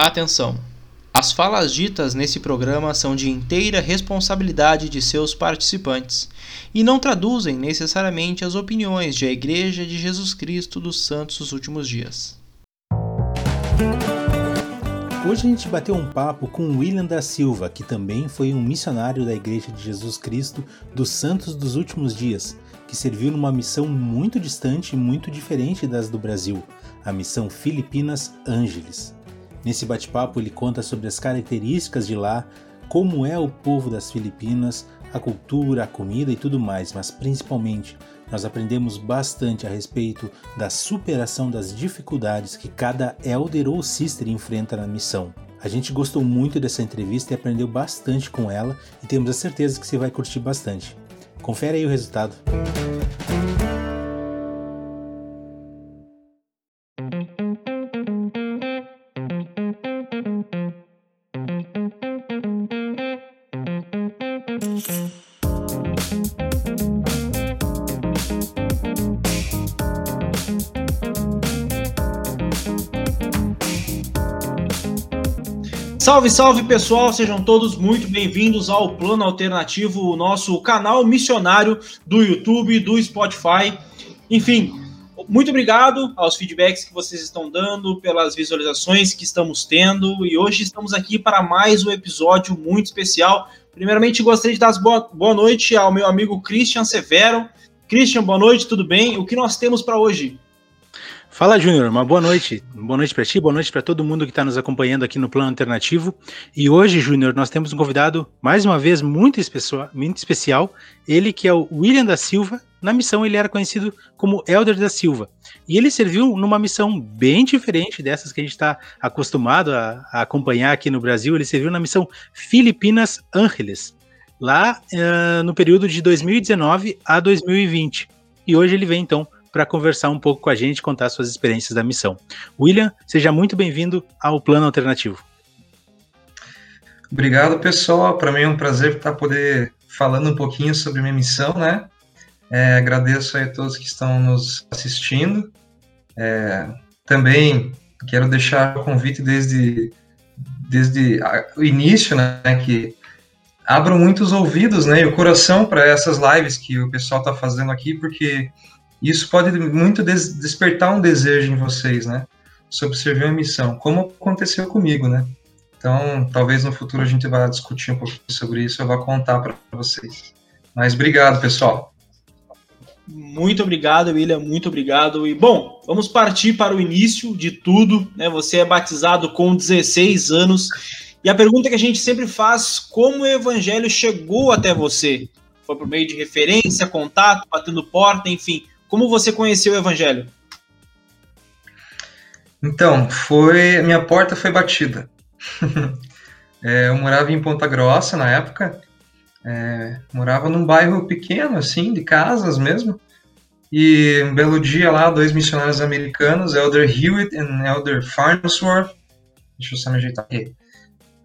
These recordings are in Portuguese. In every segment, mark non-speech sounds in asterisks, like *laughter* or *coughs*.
Atenção! As falas ditas nesse programa são de inteira responsabilidade de seus participantes e não traduzem necessariamente as opiniões de a Igreja de Jesus Cristo dos Santos dos Últimos Dias. Hoje a gente bateu um papo com William da Silva, que também foi um missionário da Igreja de Jesus Cristo dos Santos dos Últimos Dias, que serviu numa missão muito distante e muito diferente das do Brasil, a missão Filipinas Ângeles. Nesse bate-papo, ele conta sobre as características de lá, como é o povo das Filipinas, a cultura, a comida e tudo mais, mas principalmente nós aprendemos bastante a respeito da superação das dificuldades que cada elder ou sister enfrenta na missão. A gente gostou muito dessa entrevista e aprendeu bastante com ela e temos a certeza que você vai curtir bastante. Confere aí o resultado. Salve, salve pessoal, sejam todos muito bem-vindos ao Plano Alternativo, o nosso canal missionário do YouTube, do Spotify. Enfim, muito obrigado aos feedbacks que vocês estão dando, pelas visualizações que estamos tendo, e hoje estamos aqui para mais um episódio muito especial. Primeiramente, gostaria de dar boa, boa noite ao meu amigo Christian Severo. Christian, boa noite, tudo bem? O que nós temos para hoje? Fala, Júnior, uma boa noite. Boa noite para ti, boa noite para todo mundo que está nos acompanhando aqui no Plano Alternativo. E hoje, Júnior, nós temos um convidado, mais uma vez, muito, especial, muito especial. Ele que é o William da Silva. Na missão, ele era conhecido como Elder da Silva. E ele serviu numa missão bem diferente dessas que a gente está acostumado a, a, acompanhar aqui no Brasil. Ele serviu na missão Filipinas Ángeles, lá uh, no período de 2019 a 2020. E hoje ele vem, então, para conversar um pouco com a gente, contar suas experiências da missão. William, seja muito bem-vindo ao Plano Alternativo. Obrigado, pessoal. Para mim é um prazer estar poder falando um pouquinho sobre minha missão, né? É, agradeço a todos que estão nos assistindo. É, também quero deixar o convite desde, desde o início, né? Que abram muitos ouvidos, né? E o coração para essas lives que o pessoal está fazendo aqui, porque isso pode muito des despertar um desejo em vocês, né? Sobre servir a missão, como aconteceu comigo, né? Então, talvez no futuro a gente vá discutir um pouquinho sobre isso, eu vou contar para vocês. Mas obrigado, pessoal. Muito obrigado, William, muito obrigado. E bom, vamos partir para o início de tudo, né? Você é batizado com 16 anos. E a pergunta que a gente sempre faz, como o evangelho chegou até você? Foi por meio de referência, contato, batendo porta, enfim. Como você conheceu o Evangelho? Então, foi minha porta foi batida. *laughs* é, eu morava em Ponta Grossa na época. É, morava num bairro pequeno, assim, de casas mesmo. E um belo dia lá, dois missionários americanos, Elder Hewitt e Elder Farnsworth, deixa eu só me ajeitar aqui,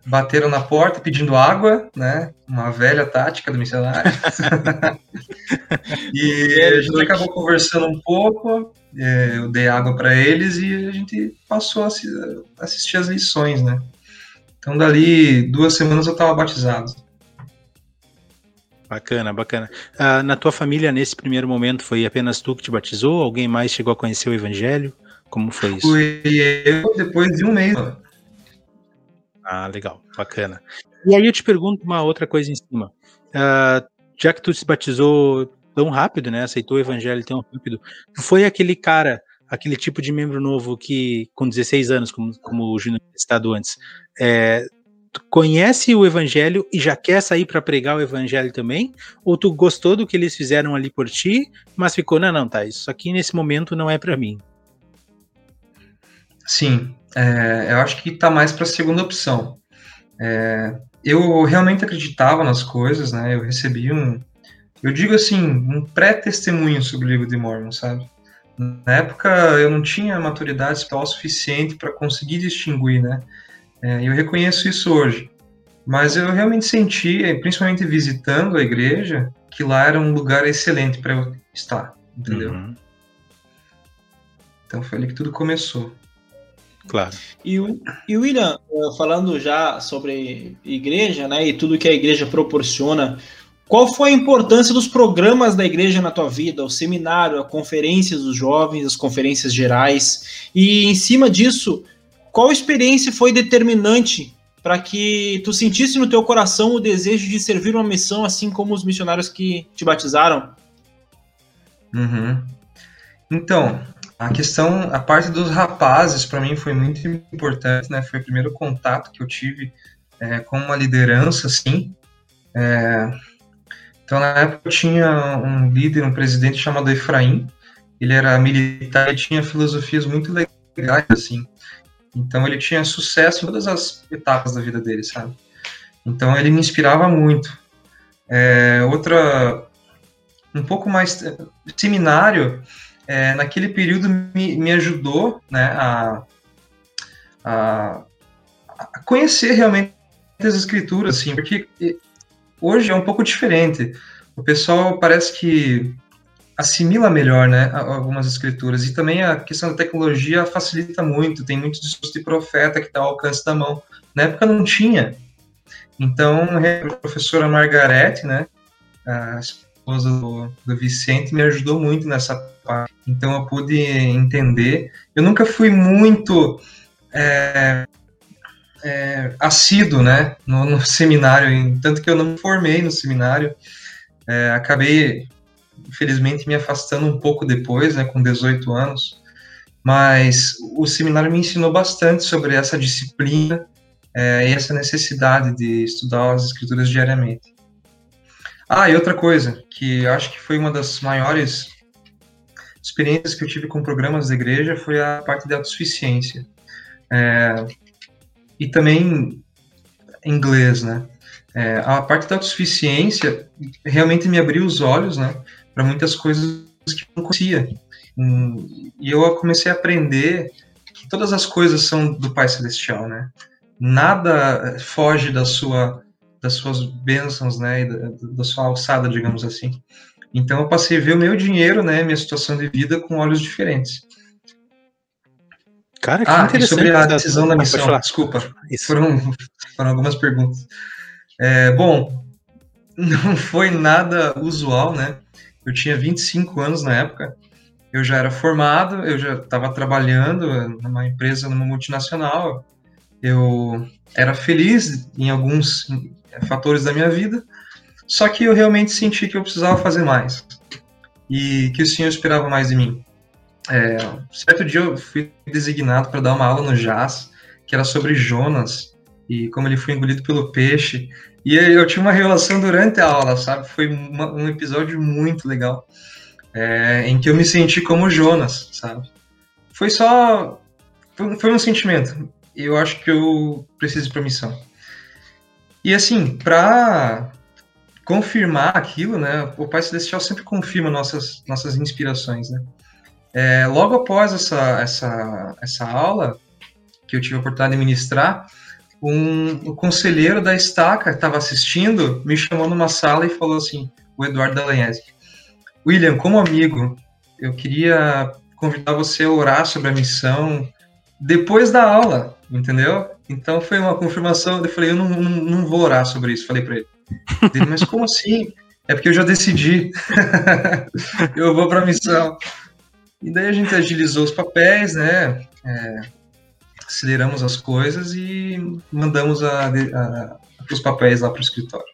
bateram na porta pedindo água, né? Uma velha tática do missionário. *laughs* e a gente acabou conversando um pouco, é, eu dei água para eles e a gente passou a assistir as lições, né? Então, dali duas semanas eu estava batizado. Bacana, bacana. Ah, na tua família, nesse primeiro momento, foi apenas tu que te batizou? Alguém mais chegou a conhecer o Evangelho? Como foi isso? Fui eu depois de um mês. Ah, legal, bacana. E aí eu te pergunto uma outra coisa em cima. Uh, já que tu se batizou tão rápido, né? Aceitou o evangelho tão rápido, tu foi aquele cara, aquele tipo de membro novo que, com 16 anos, como, como o Júnior estado antes, é, tu conhece o evangelho e já quer sair para pregar o evangelho também? Ou tu gostou do que eles fizeram ali por ti, mas ficou, não, não, tá, isso aqui nesse momento não é para mim? Sim, é, eu acho que está mais para a segunda opção. É, eu realmente acreditava nas coisas, né? Eu recebi um, eu digo assim, um pré-testemunho sobre o livro de Mormon, sabe? Na época eu não tinha maturidade espiritual suficiente para conseguir distinguir, né? É, eu reconheço isso hoje. Mas eu realmente senti, principalmente visitando a igreja, que lá era um lugar excelente para eu estar, entendeu? Uhum. Então foi ali que tudo começou. Claro. E, e William, eh, falando já sobre igreja, né, e tudo que a igreja proporciona, qual foi a importância dos programas da igreja na tua vida, o seminário, a conferências dos jovens, as conferências gerais? E em cima disso, qual experiência foi determinante para que tu sentisse no teu coração o desejo de servir uma missão, assim como os missionários que te batizaram? Uhum. Então, a questão, a parte dos rapazes, para mim foi muito importante, né? Foi o primeiro contato que eu tive é, com uma liderança, assim. É, então, na época, eu tinha um líder, um presidente chamado Efraim. Ele era militar e tinha filosofias muito legais, assim. Então, ele tinha sucesso em todas as etapas da vida dele, sabe? Então, ele me inspirava muito. É, outra, um pouco mais seminário, é, naquele período me, me ajudou né, a, a, a, conhecer realmente as escrituras, assim, porque hoje é um pouco diferente. O pessoal parece que assimila melhor, né, algumas escrituras. E também a questão da tecnologia facilita muito. Tem muitos discursos de profeta que está ao alcance da mão. Na época não tinha. Então, a professora Margarete, né, a esposa do, do Vicente, me ajudou muito nessa. Então, eu pude entender. Eu nunca fui muito é, é, assíduo, né, no, no, *laughs* seminário, tanto que eu não me formei no seminário, é, acabei, infelizmente, me afastando um pouco depois, né, com 18 anos, mas o seminário me ensinou bastante sobre essa disciplina é, e essa necessidade de estudar as escrituras diariamente. Ah, e outra coisa, que acho que foi uma das maiores experiências que eu tive com programas da igreja foi a parte de autossuficiência. É, e também inglês, né? É, a parte da autossuficiência realmente me abriu os olhos, né, para muitas coisas que eu não conhecia. E eu comecei a aprender que todas as coisas são do Pai Celestial, né? Nada foge da sua das suas bênçãos, né, da, da sua alçada, digamos assim. Então eu passei a ver o meu dinheiro, né, minha situação de vida com olhos diferentes. Cara, que ah, interessante. sobre a decisão da missão, desculpa. Isso. Foram, foram algumas perguntas. É, bom, não foi nada usual, né? Eu tinha 25 anos na época, eu já era formado, eu já estava trabalhando numa empresa, numa multinacional, eu era feliz em alguns fatores da minha vida, só que eu realmente senti que eu precisava fazer mais e que o Senhor esperava mais de mim. É, certo dia eu fui designado para dar uma aula no Jazz, que era sobre Jonas e como ele foi engolido pelo peixe. E eu tinha uma revelação durante a aula, sabe? Foi uma, um episódio muito legal, é, em que eu me senti como Jonas, sabe? Foi só. Foi, foi um sentimento. Eu acho que eu preciso para missão. E assim, para confirmar aquilo, né? O Pai Celestial sempre confirma nossas, nossas inspirações, né? É, logo após essa, essa, essa aula, que eu tive a oportunidade de ministrar, um, o conselheiro da estaca estava assistindo, me chamou numa sala e falou assim, o Eduardo Dallagnese, William, como amigo, eu queria convidar você a orar sobre a missão depois da aula, entendeu? Então foi uma confirmação, eu falei, eu não, não, não vou orar sobre isso, falei para ele. Mas como assim? É porque eu já decidi. *laughs* eu vou para a missão. E daí a gente agilizou os papéis, né? É, aceleramos as coisas e mandamos a, a, os papéis lá para o escritório.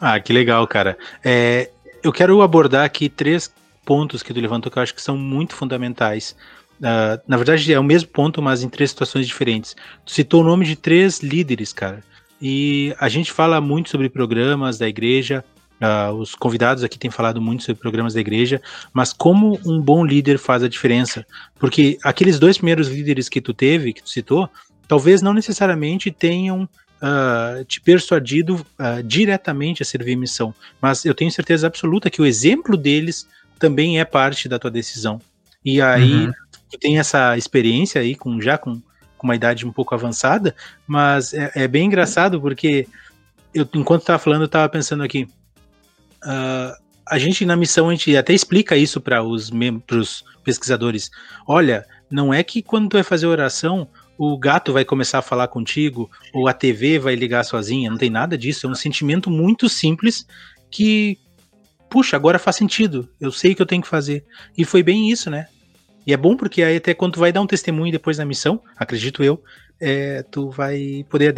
Ah, que legal, cara. É, eu quero abordar aqui três pontos que tu levantou que eu acho que são muito fundamentais. Uh, na verdade, é o mesmo ponto, mas em três situações diferentes. Tu citou o nome de três líderes, cara. E a gente fala muito sobre programas da igreja, Uh, os convidados aqui têm falado muito sobre programas da igreja, mas como um bom líder faz a diferença? Porque aqueles dois primeiros líderes que tu teve, que tu citou, talvez não necessariamente tenham uh, te persuadido uh, diretamente a servir missão, mas eu tenho certeza absoluta que o exemplo deles também é parte da tua decisão. E aí uhum. tu tem essa experiência aí com já com, com uma idade um pouco avançada, mas é, é bem engraçado porque eu, enquanto estava falando, eu estava pensando aqui, Uh, a gente na missão a gente até explica isso para os, pesquisadores. Olha, não é que quando tu vai fazer oração, o gato vai começar a falar contigo, ou a TV vai ligar sozinha, não tem nada disso. É um sentimento muito simples que, puxa, agora faz sentido, eu sei o que eu tenho que fazer. E foi bem isso, né? E é bom porque aí até quando tu vai dar um testemunho depois da missão, acredito eu, é, tu vai poder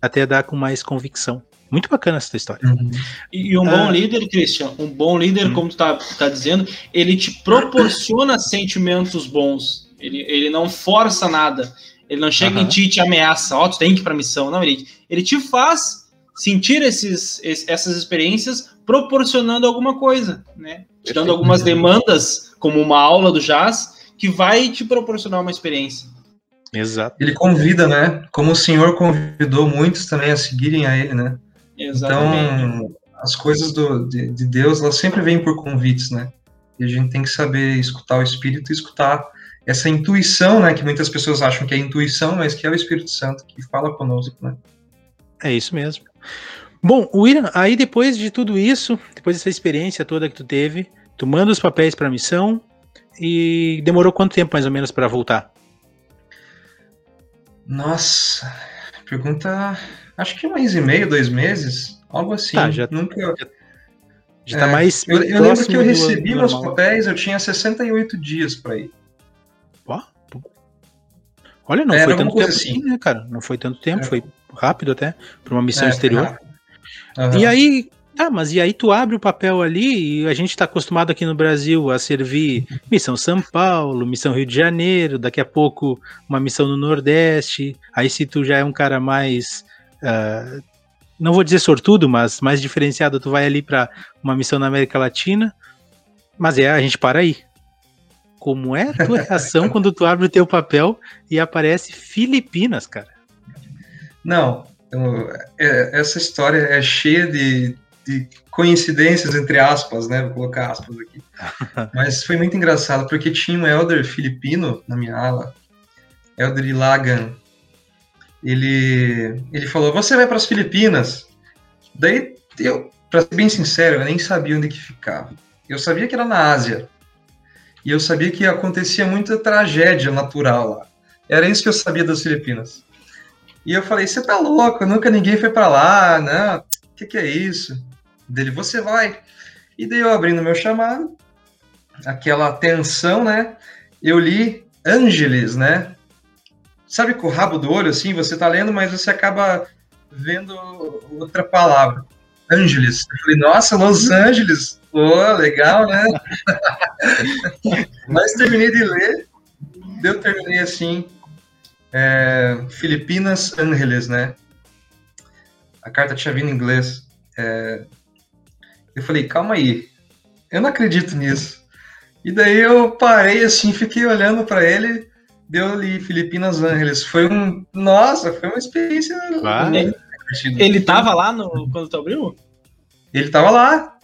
até dar com mais convicção. Muito bacana essa história. Uhum. E, e, um bom ah. líder, Christian, um bom líder, uhum. como tu tá, tá dizendo, ele te proporciona *coughs* sentimentos bons. Ele, ele não força nada. Ele não chega uhum. em ti e te ameaça, ó, oh, tu tem que ir pra missão. Não, ele, ele te faz sentir esses, essas experiências proporcionando alguma coisa, né? Te dando algumas demandas, como uma aula do jazz, que vai te proporcionar uma experiência. Exato. Ele convida, né? Como o Senhor convidou muitos também a seguirem a Ele, né? Exatamente. Então, as coisas do, de, de Deus, elas sempre vêm por convites, né? E a gente tem que saber escutar o Espírito e escutar essa intuição, né? Que muitas pessoas acham que é intuição, mas que é o Espírito Santo que fala conosco, né? É isso mesmo. Bom, William, aí depois de tudo isso, depois dessa experiência toda que tu teve, tu manda os papéis para a missão e demorou quanto tempo mais ou menos para voltar? Nossa, pergunta. Acho que um mês e meio, dois meses, algo assim. Tá, já, Nunca. Já, já tá é, mais. Eu, eu lembro que eu recebi meus papéis, eu tinha 68 dias para ir. Ó, Olha, não foi tanto tempo assim. assim, né, cara? Não foi tanto tempo, é. foi rápido até, para uma missão é, exterior. Uhum. E aí, Tá, mas e aí tu abre o papel ali e a gente está acostumado aqui no Brasil a servir missão São Paulo, missão Rio de Janeiro, daqui a pouco uma missão no Nordeste. Aí se tu já é um cara mais, uh, não vou dizer sortudo, mas mais diferenciado, tu vai ali para uma missão na América Latina. Mas é, a gente para aí. Como é a tua *laughs* reação quando tu abre o teu papel e aparece Filipinas, cara? Não, é, essa história é cheia de de coincidências, entre aspas, né? Vou colocar aspas aqui. *laughs* Mas foi muito engraçado, porque tinha um elder filipino na minha ala, Elder Ilagan. Ele, ele falou: Você vai para as Filipinas? Daí, eu, para ser bem sincero, eu nem sabia onde que ficava. Eu sabia que era na Ásia. E eu sabia que acontecia muita tragédia natural lá. Era isso que eu sabia das Filipinas. E eu falei: Você tá louco? Nunca ninguém foi para lá, né? O que, que é isso? Dele, você vai. E daí eu abrindo meu chamado, aquela tensão, né? Eu li Ângeles, né? Sabe com o rabo do olho, assim, você tá lendo, mas você acaba vendo outra palavra. Ângeles. Eu falei, nossa, Los Angeles. Pô, legal, né? *laughs* mas terminei de ler, eu terminei assim, é, Filipinas Ângeles, né? A carta tinha vindo em inglês. É, eu falei, calma aí, eu não acredito nisso. E daí eu parei assim, fiquei olhando para ele, deu ali Filipinas Ángeles. Foi um. Nossa, foi uma experiência. Ele, ele tava lá no, quando tu abriu? Ele tava lá.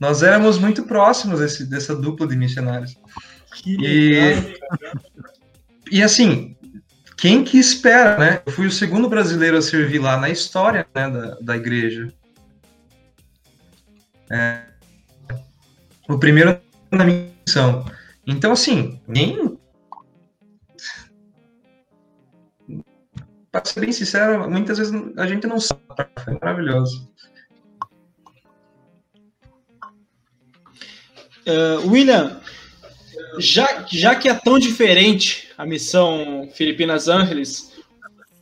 Nós éramos muito próximos desse, dessa dupla de missionários. Que e, e assim, quem que espera, né? Eu fui o segundo brasileiro a servir lá na história né, da, da igreja. É, o primeiro na missão. Então, assim, nem. Para ser bem sincero, muitas vezes a gente não sabe. Foi maravilhoso. Uh, William, já, já que é tão diferente a missão Filipinas Ángeles,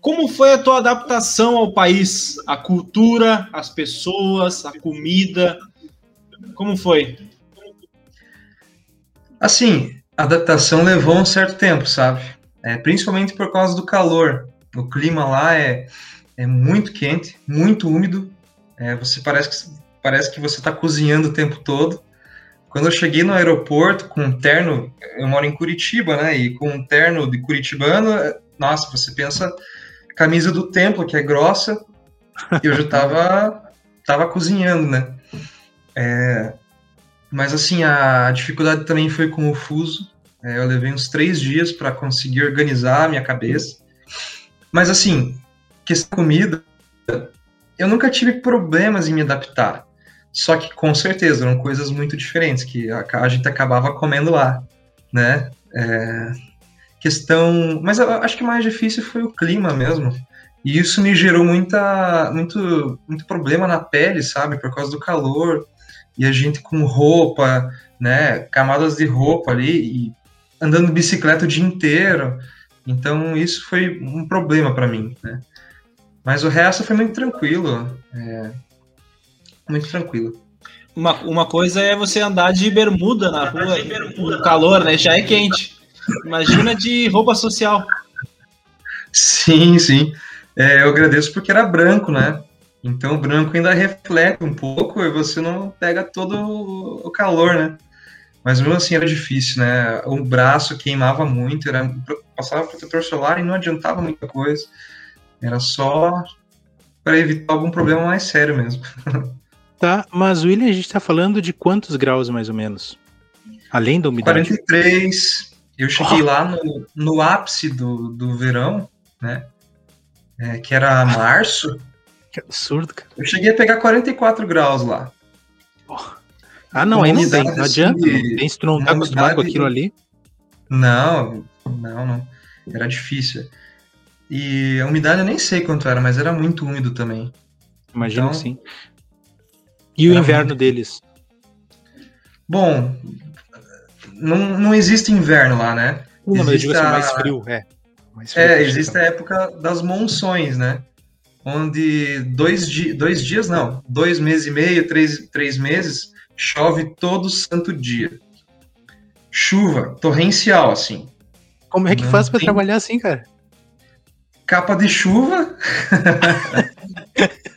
como foi a tua adaptação ao país? A cultura, as pessoas, a comida? Como foi? Assim, a adaptação levou um certo tempo, sabe? É, principalmente por causa do calor. O clima lá é, é muito quente, muito úmido. É, você parece que, parece que você está cozinhando o tempo todo. Quando eu cheguei no aeroporto com um terno, eu moro em Curitiba, né? E com um terno de curitibano, nossa, você pensa camisa do templo, que é grossa, eu já tava, tava cozinhando, né? É, mas assim, a dificuldade também foi com o fuso. É, eu levei uns três dias para conseguir organizar a minha cabeça. Mas assim, questão comida, eu nunca tive problemas em me adaptar. Só que com certeza eram coisas muito diferentes que a, a gente acabava comendo lá, né? É, questão. Mas eu acho que mais difícil foi o clima mesmo. E isso me gerou muita, muito, muito problema na pele, sabe? Por causa do calor. E a gente com roupa, né? Camadas de roupa ali, e andando de bicicleta o dia inteiro. Então isso foi um problema para mim, né? Mas o resto foi muito tranquilo. É, muito tranquilo. Uma, uma coisa é você andar de bermuda na rua, no calor, né? Já é quente. Imagina de roupa social. Sim, sim. É, eu agradeço porque era branco, né? Então o branco ainda reflete um pouco e você não pega todo o calor, né? Mas mesmo assim era difícil, né? O braço queimava muito, era, passava protetor solar e não adiantava muita coisa. Era só para evitar algum problema mais sério mesmo. *laughs* Tá, mas William, a gente está falando de quantos graus mais ou menos? Além da umidade? 43. Eu cheguei oh. lá no, no ápice do, do verão, né? É, que era março. Que absurdo, cara. Eu cheguei a pegar 44 graus lá. Ah, não, aí não tem, não adianta. Não tem se tu não tá acostumado com aquilo ali. Não, não, não. Era difícil. E a umidade eu nem sei quanto era, mas era muito úmido também. Imagino então, que sim. E o inverno muito... deles? Bom, não, não existe inverno lá, né? Não, existe mas eu digo assim, mais frio, é. Mais frio é, existe a época das monções, né? Onde dois, di dois dias, não, dois meses e meio, três, três meses, chove todo santo dia. Chuva torrencial, assim. Como é que não faz para tem... trabalhar assim, cara? Capa de chuva, *laughs*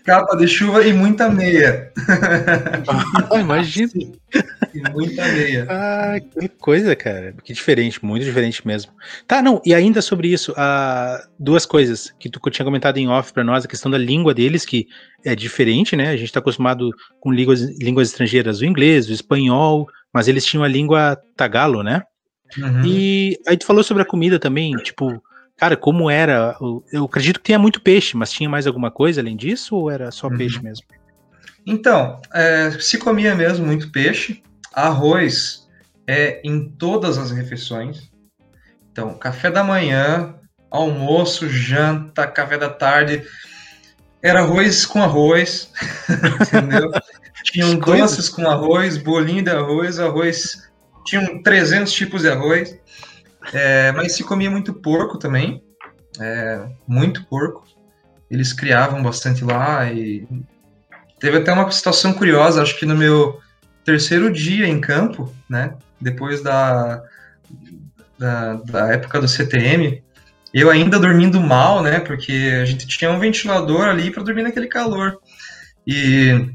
capa de chuva e muita meia. Ah, imagina. E muita meia. Ah, que coisa, cara. Que diferente, muito diferente mesmo. Tá, não, e ainda sobre isso, uh, duas coisas que tu tinha comentado em off para nós, a questão da língua deles, que é diferente, né? A gente tá acostumado com línguas, línguas estrangeiras, o inglês, o espanhol, mas eles tinham a língua tagalo, né? Uhum. E aí tu falou sobre a comida também, tipo, Cara, como era? Eu acredito que tinha muito peixe, mas tinha mais alguma coisa além disso ou era só uhum. peixe mesmo? Então, é, se comia mesmo muito peixe, arroz é em todas as refeições. Então, café da manhã, almoço, janta, café da tarde, era arroz com arroz, *laughs* entendeu? Tinham doces com arroz, bolinho de arroz, arroz. Tinham 300 tipos de arroz. É, mas se comia muito porco também, é, muito porco. Eles criavam bastante lá e teve até uma situação curiosa, acho que no meu terceiro dia em campo, né, depois da, da, da época do CTM, eu ainda dormindo mal, né, porque a gente tinha um ventilador ali para dormir naquele calor. E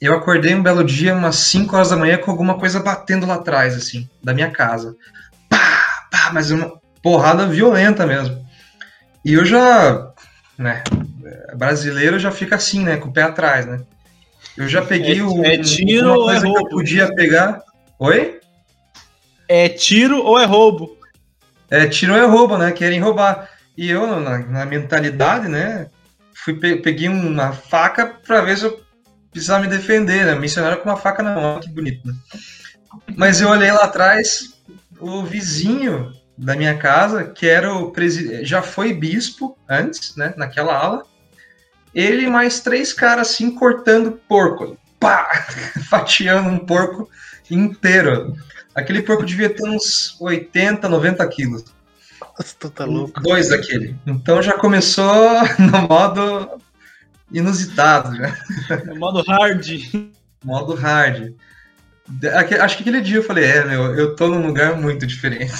eu acordei um belo dia, umas 5 horas da manhã, com alguma coisa batendo lá atrás, assim, da minha casa pá, mas uma porrada violenta mesmo. E eu já, né, brasileiro já fica assim, né, com o pé atrás, né. Eu já peguei é, o. É tiro ou é roubo? Que eu podia pegar. Oi? É tiro ou é roubo? É tiro ou é roubo, né? Querem roubar. E eu, na, na mentalidade, né? Fui peguei uma faca para ver se eu precisava me defender, né? Missionário com uma faca na mão, que bonito, né? Mas eu olhei lá atrás, o vizinho da minha casa, que era o presidente, já foi bispo antes, né, naquela ala. Ele mais três caras assim cortando porco, pá, *laughs* fatiando um porco inteiro. Aquele porco devia ter uns 80, 90 quilos. Nossa, tu tá louco. Dois daquele. Então já começou *laughs* no modo inusitado. Já. No modo hard. Modo hard. Acho que aquele dia eu falei, é, meu, eu tô num lugar muito diferente.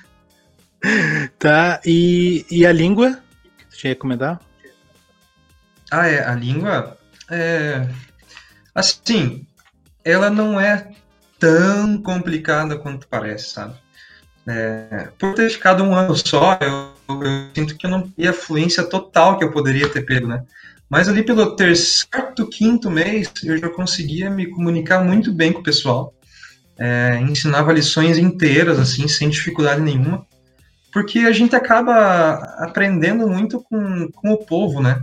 *laughs* tá, e, e a língua? Você tinha que comentar? Ah, é, a língua é. Assim, ela não é tão complicada quanto parece, sabe? É, por ter ficado um ano só, eu, eu, sinto que eu não tinha a fluência total que eu poderia ter pego, né? Mas ali pelo terceiro, quinto mês, eu já conseguia me comunicar muito bem com o pessoal. É, ensinava lições inteiras, assim, sem dificuldade nenhuma. Porque a gente acaba aprendendo muito com, com o povo, né?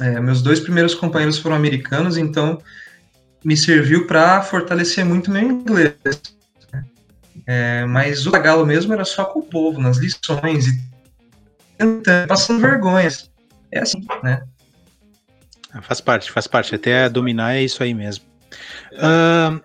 É, meus dois primeiros companheiros foram americanos, então me serviu para fortalecer muito meu inglês. É, mas o galo mesmo era só com o povo, nas lições, e tentando, passando vergonhas. É assim, né? Ah, faz parte, faz parte. Até dominar é isso aí mesmo. Uh,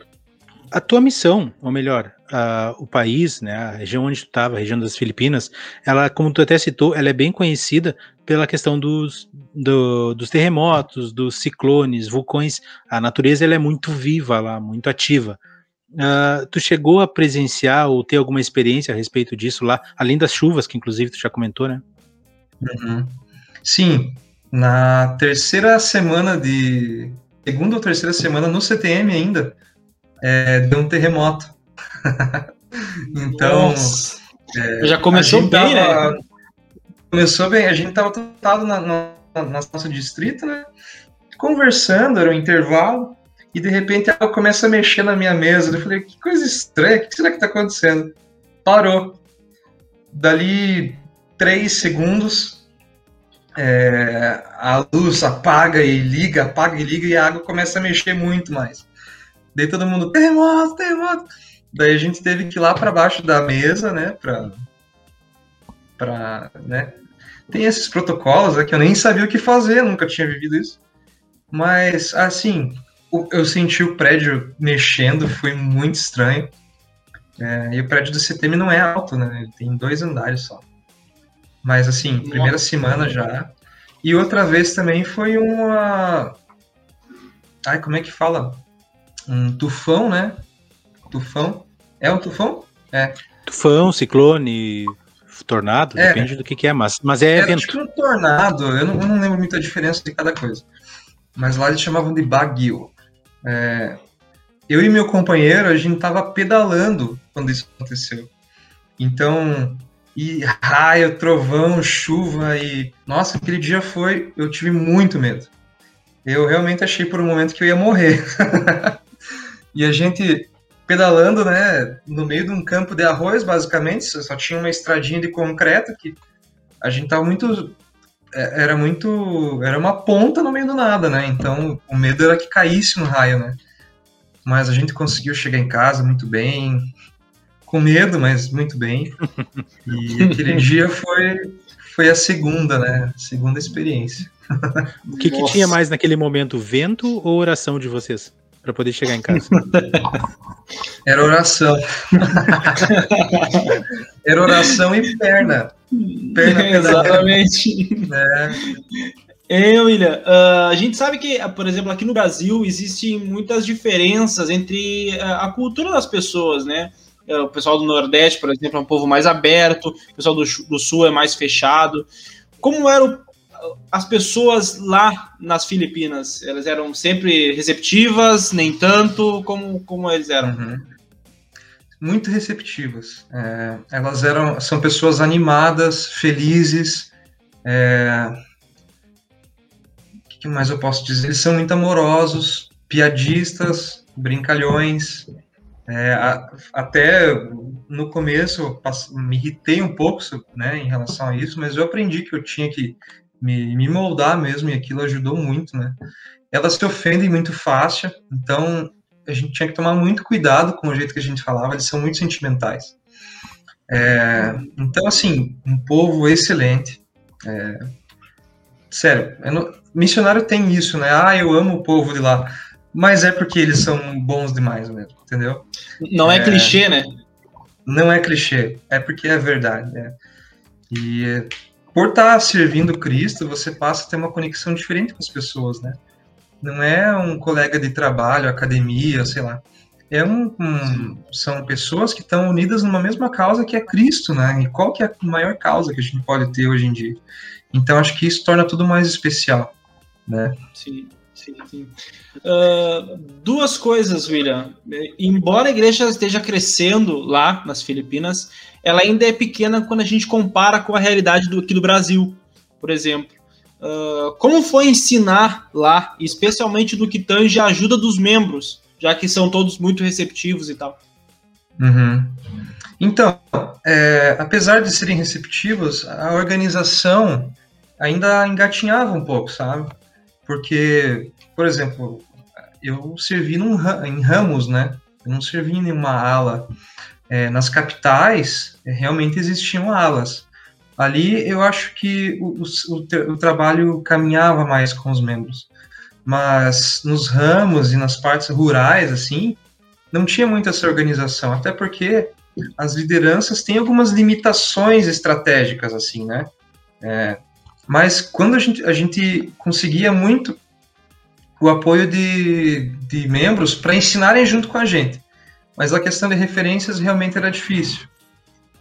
a tua missão, ou melhor, uh, o país, né, a região onde tu estava, a região das Filipinas, ela, como tu até citou, ela é bem conhecida pela questão dos, do, dos terremotos, dos ciclones, vulcões. A natureza ela é muito viva lá, muito ativa. Uh, tu chegou a presenciar ou ter alguma experiência a respeito disso lá, além das chuvas, que inclusive tu já comentou, né? Uhum. Sim, na terceira semana de. Segunda ou terceira semana no CTM ainda, é, deu um terremoto. *laughs* então. É, já começou bem, tava, né? Começou bem, a gente tava sentado na, na, na nosso distrito, né? Conversando, era um intervalo, e de repente ela começa a mexer na minha mesa. Eu falei, que coisa estranha, o que será que tá acontecendo? Parou. Dali três segundos, é, a luz apaga e liga, apaga e liga, e a água começa a mexer muito mais. Daí todo mundo, terremoto, terremoto. Daí a gente teve que ir lá para baixo da mesa, né, pra, pra, né, tem esses protocolos né, que eu nem sabia o que fazer, nunca tinha vivido isso. Mas, assim, eu senti o prédio mexendo, foi muito estranho. É, e o prédio do CTM não é alto, né, ele tem dois andares só. Mas, assim, primeira Nossa. semana já. E outra vez também foi uma... Ai, como é que fala? um tufão, né? Tufão. É um tufão? É. Tufão, ciclone, tornado, é. depende do que, que, é, mas, mas é, é vento. Tipo um tornado, eu não, eu não, lembro muito a diferença de cada coisa. Mas lá eles chamavam de baguio. É, eu e meu companheiro, a gente tava pedalando quando isso aconteceu. Então, e raio, trovão, chuva e. Nossa, aquele dia foi. Eu tive muito medo. Eu realmente achei por um momento que eu ia morrer. *laughs* E a gente pedalando, né, no meio de um campo de arroz, basicamente, só tinha uma estradinha de concreto que a gente tava muito é, era muito era uma ponta no meio do nada, né? Então, o medo era que caísse um raio, né? Mas a gente conseguiu chegar em casa muito bem, com medo, mas muito bem. E aquele *laughs* dia foi foi a segunda, né? Segunda experiência. O que, que tinha mais naquele momento, vento ou oração de vocês? para poder chegar em casa. *laughs* Era oração. *laughs* Era oração e perna. Perna Exatamente. É. É, William, uh, a gente sabe que, por exemplo, aqui no Brasil existem muitas diferenças entre uh, a cultura das pessoas, né? Uh, o pessoal do Nordeste, por exemplo, é um povo mais aberto, o pessoal do, do Sul é mais fechado. Como era o as pessoas lá nas Filipinas, elas eram sempre receptivas, nem tanto, como, como eles eram? Uhum. Muito receptivas. É, elas eram, são pessoas animadas, felizes. É, o que mais eu posso dizer? Eles são muito amorosos, piadistas, brincalhões. É, a, até no começo me irritei um pouco né, em relação a isso, mas eu aprendi que eu tinha que me, me moldar mesmo, e aquilo ajudou muito, né? Elas se ofendem muito fácil, então a gente tinha que tomar muito cuidado com o jeito que a gente falava, eles são muito sentimentais. É, então, assim, um povo excelente. É, sério, não, missionário tem isso, né? Ah, eu amo o povo de lá. Mas é porque eles são bons demais mesmo, entendeu? Não é, é clichê, né? Não é clichê, é porque é verdade. Né? E por estar tá servindo Cristo, você passa a ter uma conexão diferente com as pessoas, né? Não é um colega de trabalho, academia, sei lá. É um, um são pessoas que estão unidas numa mesma causa que é Cristo, né? E qual que é a maior causa que a gente pode ter hoje em dia? Então acho que isso torna tudo mais especial, né? Sim. Uh, duas coisas, William. Embora a igreja esteja crescendo lá nas Filipinas, ela ainda é pequena quando a gente compara com a realidade do, aqui do Brasil, por exemplo. Uh, como foi ensinar lá, especialmente no que tange a ajuda dos membros, já que são todos muito receptivos e tal? Uhum. Então, é, apesar de serem receptivos, a organização ainda engatinhava um pouco, sabe? Porque, por exemplo, eu servi num, em ramos, né? Eu não servi em nenhuma ala é, nas capitais, é, realmente existiam alas. Ali eu acho que o, o, o, trabalho caminhava mais com os membros. Mas nos ramos e nas partes rurais, assim, não tinha muita essa organização, até porque as lideranças têm algumas limitações estratégicas, assim, né? É, mas quando a gente, a gente conseguia muito o apoio de, de membros para ensinarem junto com a gente. Mas a questão de referências realmente era difícil.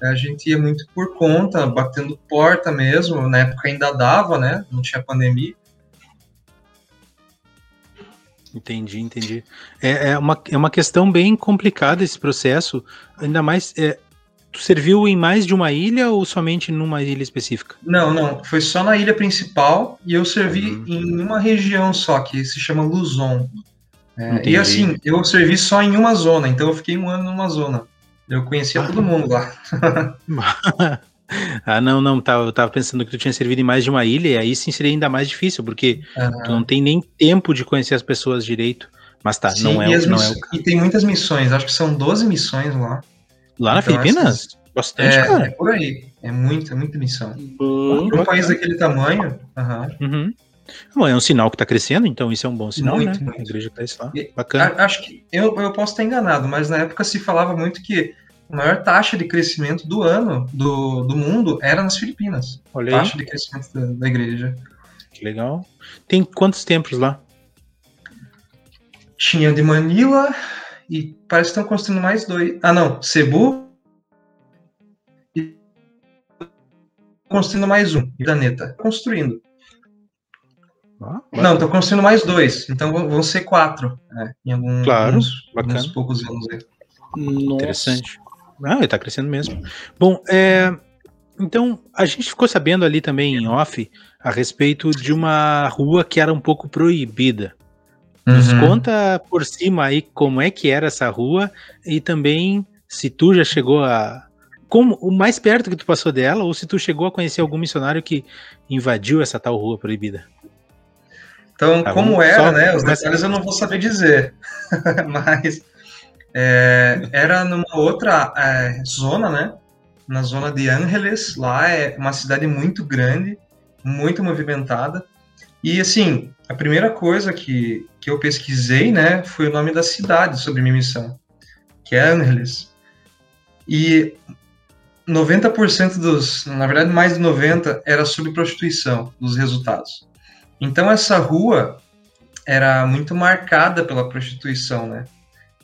A gente ia muito por conta, batendo porta mesmo. Na época ainda dava, né? Não tinha pandemia. Entendi, entendi. É, é, uma, é uma questão bem complicada esse processo, ainda mais. É, tu serviu em mais de uma ilha ou somente numa ilha específica? Não, não. Foi só na ilha principal e eu servi uhum. em uma região só, que se chama Luzon. É, e assim, eu servi só em uma zona, então eu fiquei um ano numa zona. Eu conhecia ah. todo mundo lá. *laughs* ah, não, não, tá, eu tava pensando que tu tinha servido em mais de uma ilha, e aí sim seria ainda mais difícil, porque uhum. tu não tem nem tempo de conhecer as pessoas direito. Mas tá, sim, não, é, o, não é o E tem muitas missões, acho que são 12 missões lá. Lá na então, Filipinas? Essas... Bastante, é, cara. É por aí. É muita, muita missão. Para um país daquele tamanho. Uhum. Uhum. Bom, é um sinal que está crescendo, então isso é um bom sinal, muito, né? Muito. A igreja está lá. Bacana. Acho que eu, eu posso estar enganado, mas na época se falava muito que a maior taxa de crescimento do ano, do, do mundo, era nas Filipinas. Olha taxa aí. de crescimento da, da igreja. Que legal. Tem quantos templos lá? Tinha de Manila e parece que estão construindo mais dois. Ah, não. Cebu. E construindo mais um. Planeta. Construindo. Ah, não, estou construindo mais dois, então vão ser quatro né, em alguns, claro, alguns poucos anos aí. Interessante. Ah, ele está crescendo mesmo. Bom, é, então a gente ficou sabendo ali também em off a respeito de uma rua que era um pouco proibida. Nos uhum. conta por cima aí como é que era essa rua e também se tu já chegou a como o mais perto que tu passou dela ou se tu chegou a conhecer algum missionário que invadiu essa tal rua proibida. Então, tá como era, né? Os detalhes eu não vou saber dizer, *laughs* mas é, era numa outra é, zona, né? Na zona de Ángeles, lá é uma cidade muito grande, muito movimentada. E assim, a primeira coisa que, que eu pesquisei, né, foi o nome da cidade sobre minha missão, que é Ángeles. E 90% dos, na verdade mais de 90 era sobre prostituição, dos resultados. Então essa rua era muito marcada pela prostituição, né?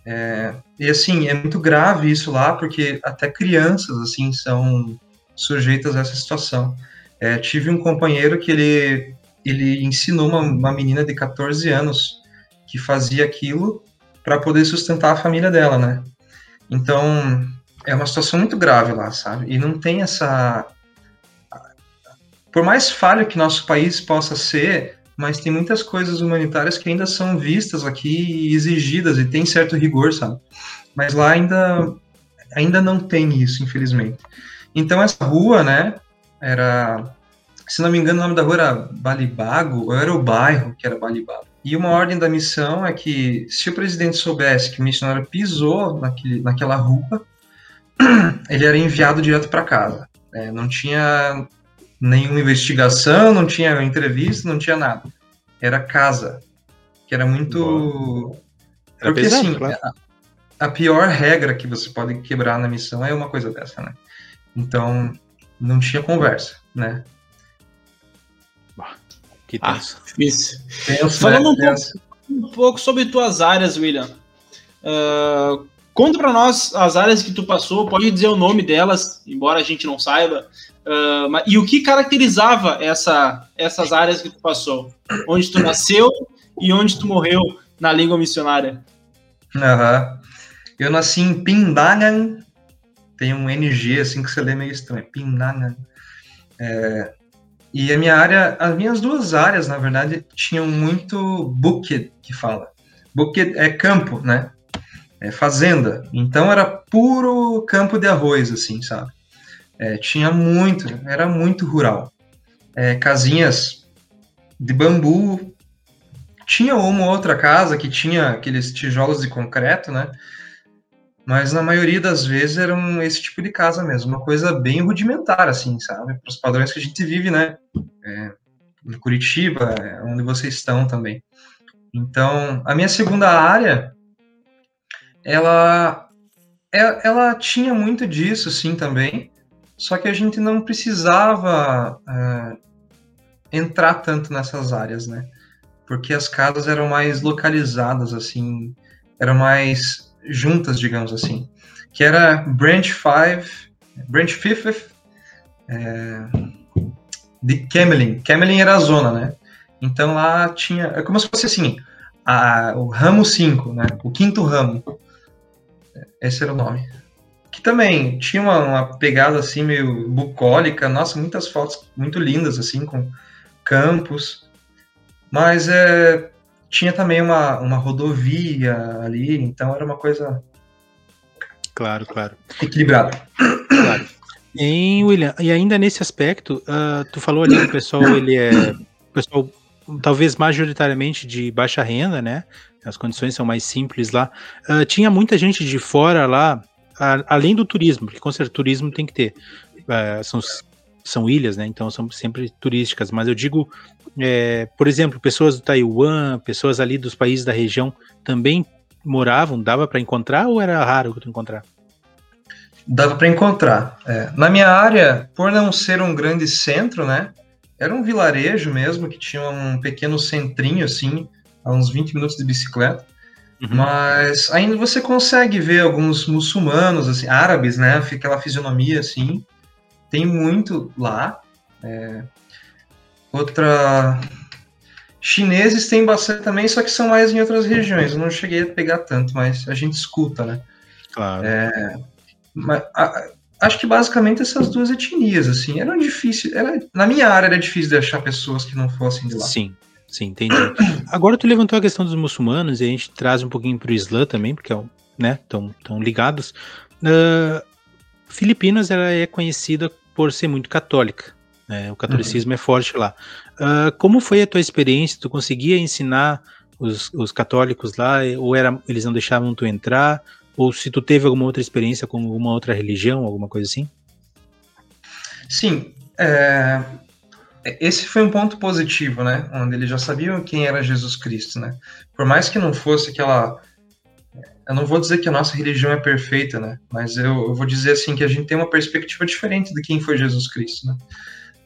É, e assim, é muito grave isso lá, porque até crianças, assim, são sujeitas a essa situação. É, tive um companheiro que ele, ele ensinou uma, uma menina de 14 anos que fazia aquilo para poder sustentar a família dela, né? Então, é uma situação muito grave lá, sabe? E não tem essa por mais falho que nosso país possa ser, mas tem muitas coisas humanitárias que ainda são vistas aqui e exigidas e tem certo rigor, sabe? Mas lá ainda ainda não tem isso, infelizmente. Então essa rua, né, era se não me engano o nome da rua era Balibago, ou era o bairro que era Balibago. E uma ordem da missão é que se o presidente soubesse que o missionário pisou naquele, naquela rua, *clears throat* ele era enviado direto para casa. É, não tinha nenhuma investigação, não tinha entrevista, não tinha nada. Era casa, que era muito. Era Porque pesado, assim, claro. a, a, pior regra que você pode quebrar na missão é uma coisa dessa, né? Então, não tinha conversa, né? Que ah, tenso. Ah, difícil. Tenso, Falando né? um, pouco, um, pouco, sobre tuas áreas, William. Uh, conta para nós as áreas que tu passou, pode dizer o nome delas, embora a gente não saiba, Uh, e o que caracterizava essa, essas áreas que tu passou? Onde tu nasceu e onde tu morreu na língua missionária? Uhum. Eu nasci em Pindangan, tem um NG assim que você lê meio estranho, Pindangan. É, e a minha área, as minhas duas áreas, na verdade, tinham muito bucket que fala. Bucket é campo, né? É fazenda. Então era puro campo de arroz, assim, sabe? É, tinha muito, era muito rural. É, casinhas de bambu. Tinha uma outra casa que tinha aqueles tijolos de concreto, né? Mas na maioria das vezes era um, esse tipo de casa mesmo, uma coisa bem rudimentar, assim, sabe? Para os padrões que a gente vive, né? É, em Curitiba, é onde vocês estão também. Então, a minha segunda área, ela, é, ela tinha muito disso, sim, também, só que a gente não precisava é, entrar tanto nessas áreas, né? Porque as casas eram mais localizadas, assim, eram mais juntas, digamos assim, que era Branch 5, Branch 5 é, de Camelin. Camelin era a zona, né? Então lá tinha, é como se fosse assim, a, o ramo 5, né? O quinto ramo. Esse era o nome. Que também tinha uma, uma pegada assim meio bucólica, nossa, muitas fotos muito lindas assim com campos. Mas é, tinha também uma, uma rodovia ali, então era uma coisa. Claro, claro. Equilibrada. Claro. Em William, e ainda nesse aspecto, uh, tu falou ali que o pessoal ele é pessoal talvez majoritariamente de baixa renda, né? As condições são mais simples lá. Uh, tinha muita gente de fora lá, a, além do turismo, porque com certeza turismo tem que ter. Uh, são, são ilhas, né? Então são sempre turísticas. Mas eu digo é, por exemplo, pessoas do Taiwan, pessoas ali dos países da região também moravam? Dava para encontrar ou era raro tu encontrar? Dava para encontrar. É. Na minha área, por não ser um grande centro, né? Era um vilarejo mesmo, que tinha um pequeno centrinho, assim, a uns 20 minutos de bicicleta. Uhum. Mas ainda você consegue ver alguns muçulmanos, assim, árabes, né? Aquela fisionomia, assim. Tem muito lá. É, Outra. Chineses tem bastante também, só que são mais em outras regiões. Eu não cheguei a pegar tanto, mas a gente escuta, né? Claro. É, mas, a, acho que basicamente essas duas etnias, assim, eram difíceis. Era, na minha área era difícil de achar pessoas que não fossem de lá. Sim, sim, entendi. *coughs* Agora tu levantou a questão dos muçulmanos e a gente traz um pouquinho para o Islã também, porque é né, tão, tão ligados. Uh, Filipinas ela é conhecida por ser muito católica. Né? O catolicismo uhum. é forte lá. Uh, como foi a tua experiência? Tu conseguia ensinar os, os católicos lá? Ou era, eles não deixavam tu entrar? Ou se tu teve alguma outra experiência com alguma outra religião, alguma coisa assim? Sim. É, esse foi um ponto positivo, né? Onde eles já sabiam quem era Jesus Cristo, né? Por mais que não fosse aquela eu não vou dizer que a nossa religião é perfeita, né? Mas eu, eu, vou dizer assim que a gente tem uma perspectiva diferente de quem foi Jesus Cristo, né?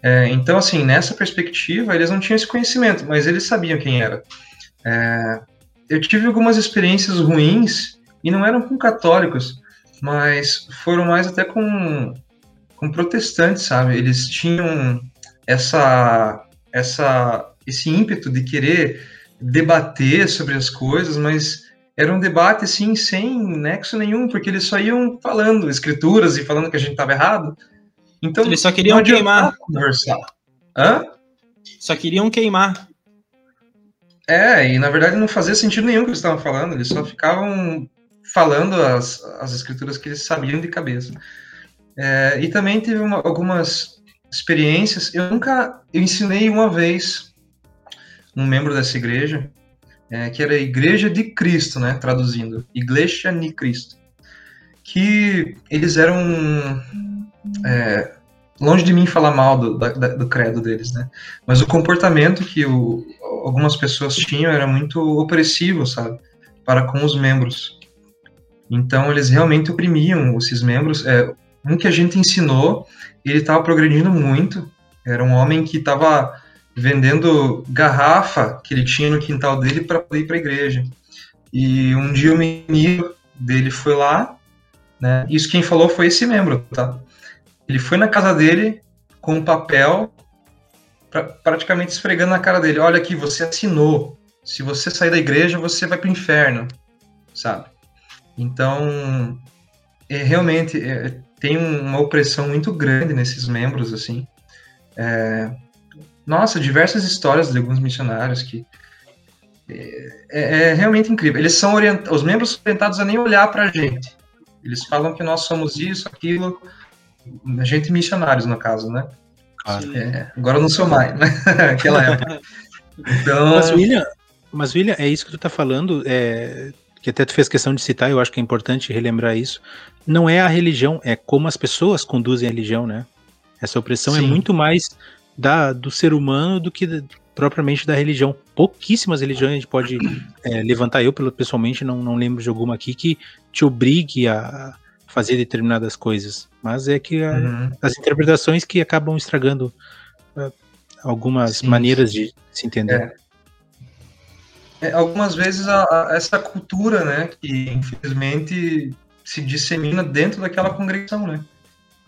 É, então, assim, nessa perspectiva, eles não tinham esse conhecimento, mas eles sabiam quem era. É, eu tive algumas experiências ruins, e não eram com católicos, mas foram mais até com, com protestantes, sabe? Eles tinham essa, essa, esse ímpeto de querer debater sobre as coisas, mas era um debate assim sem nexo nenhum, porque eles só iam falando escrituras e falando que a gente estava errado, então, eles só queriam queimar. Conversar. Hã? Só queriam queimar. É, e na verdade não fazia sentido nenhum que eles estavam falando, eles só ficavam falando as, as escrituras que eles sabiam de cabeça. É, e também teve uma, algumas experiências. Eu nunca. Eu ensinei uma vez um membro dessa igreja, é, que era a Igreja de Cristo, né? Traduzindo. Igreja de Cristo. Que eles eram é, longe de mim falar mal do, da, do credo deles, né? Mas o comportamento que o, algumas pessoas tinham era muito opressivo, sabe? Para com os membros. Então eles realmente oprimiam esses membros. É, um que a gente ensinou, ele estava progredindo muito. Era um homem que estava vendendo garrafa que ele tinha no quintal dele para ir para a igreja. E um dia o menino dele foi lá, né? Isso quem falou foi esse membro, tá? Ele foi na casa dele com um papel, pra, praticamente esfregando na cara dele: Olha aqui, você assinou. Se você sair da igreja, você vai para o inferno, sabe? Então, é, realmente é, tem uma opressão muito grande nesses membros, assim. É, nossa, diversas histórias de alguns missionários que é, é, é realmente incrível. Eles são orientados, os membros são orientados a nem olhar para a gente. Eles falam que nós somos isso, aquilo, gente missionários, no caso, né? Claro. É, agora eu não sou mais, né? *laughs* Aquela época. Então... Mas, William, mas, William, é isso que tu tá falando, é, que até tu fez questão de citar, eu acho que é importante relembrar isso, não é a religião, é como as pessoas conduzem a religião, né? Essa opressão é Sim. é muito mais da, do ser humano do que propriamente da religião. Pouquíssimas religiões a gente pode é, levantar. Eu, pessoalmente, não, não lembro de alguma aqui que te obrigue a fazer determinadas coisas. Mas é que a, uhum. as interpretações que acabam estragando uh, algumas Sim. maneiras de se entender. É. É, algumas vezes a, a, essa cultura, né, que infelizmente se dissemina dentro daquela congregação, né?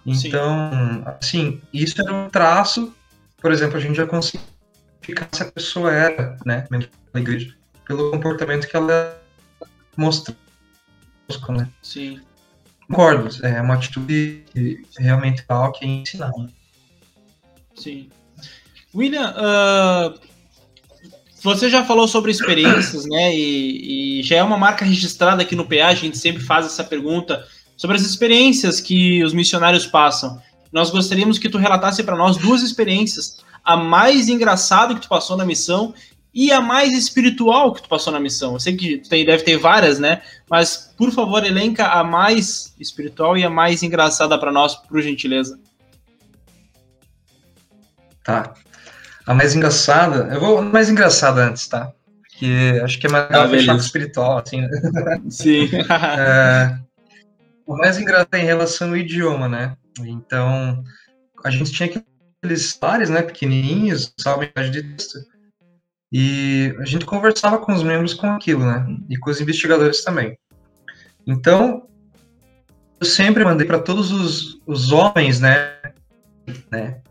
Então, Sim. assim, isso era um traço, por exemplo, a gente já conseguiu identificar se a pessoa era, né, pelo comportamento que ela mostrou, né? Sim. Concordo, é uma atitude realmente tal que é ensinar. Né? Sim. William, uh, você já falou sobre experiências, né? E, e, já é uma marca registrada aqui no PA, a gente sempre faz essa pergunta sobre as experiências que os missionários passam. Nós gostaríamos que tu relatasse para nós duas experiências a mais engraçada que tu passou na missão e a mais espiritual que tu passou na missão. Eu sei que tem, deve ter várias, né? Mas, por favor, elenca a mais espiritual e a mais engraçada para nós, por gentileza. Tá. A mais engraçada, eu vou mais engraçada antes, tá? Porque acho que é mais ah, fechar espiritual, assim. Né? Sim. *laughs* é, o mais engraçado é em relação ao idioma, né? Então, a gente tinha que aqueles pares, né, pequenininhos, salvo de texto. E a gente conversava com os membros com aquilo, né? E com os investigadores também. Então, eu sempre mandei para todos os, os homens, né? né?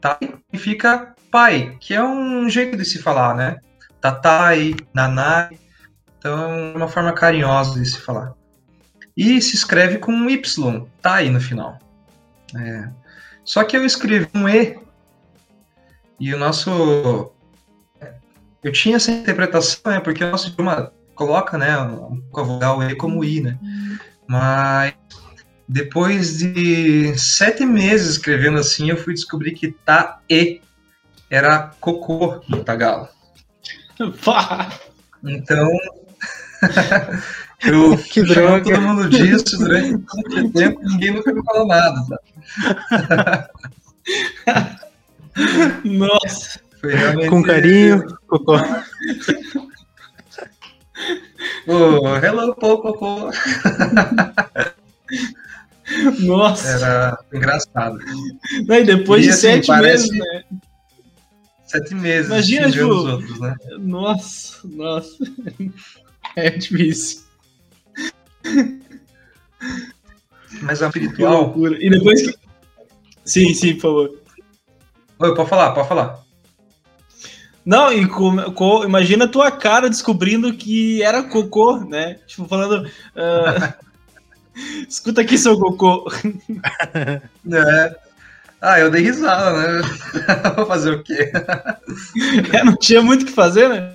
Tá? E fica pai, que é um jeito de se falar, né? Tatai, nanai. Então, é uma forma carinhosa de se falar. E se escreve com um Y, tai no final. É. Só que eu escrevi um E. E o nosso. Eu tinha essa interpretação, né? Porque o nosso idioma coloca, né? A vogal E como I, né? Mas depois de sete meses escrevendo assim, eu fui descobrir que tá E era cocô no tagalo. Então. *laughs* eu *laughs* que droga. todo mundo disso durante muito tempo ninguém nunca me falou nada. Tá? *laughs* Nossa. Com carinho, cocô. oh, hello, cocô. Nossa. Era engraçado. E depois e, de assim, sete meses, né? Sete meses. Imagina, tipo, outros, né? Nossa, nossa. *laughs* É difícil. Mas é espiritual. E depois que. Sim, sim, por favor. Oi, pode falar, pode falar. Não, e com, com, imagina a tua cara descobrindo que era cocô, né? Tipo, falando. Uh, *laughs* Escuta aqui, seu cocô. *laughs* É. Ah, eu dei risada, né? *laughs* Vou fazer o quê? É, não tinha muito o que fazer, né?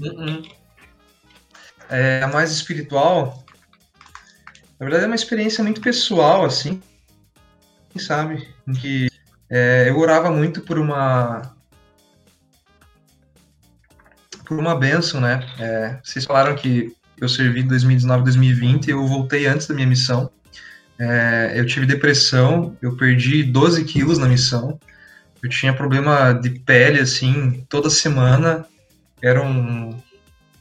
Uh -uh. É, a mais espiritual, na verdade é uma experiência muito pessoal, assim, sabe? Em que é, eu orava muito por uma por uma benção, né? É, vocês falaram que eu servi 2019, 2020, eu voltei antes da minha missão. É, eu tive depressão, eu perdi 12 quilos na missão. Eu tinha problema de pele, assim, toda semana. Era um...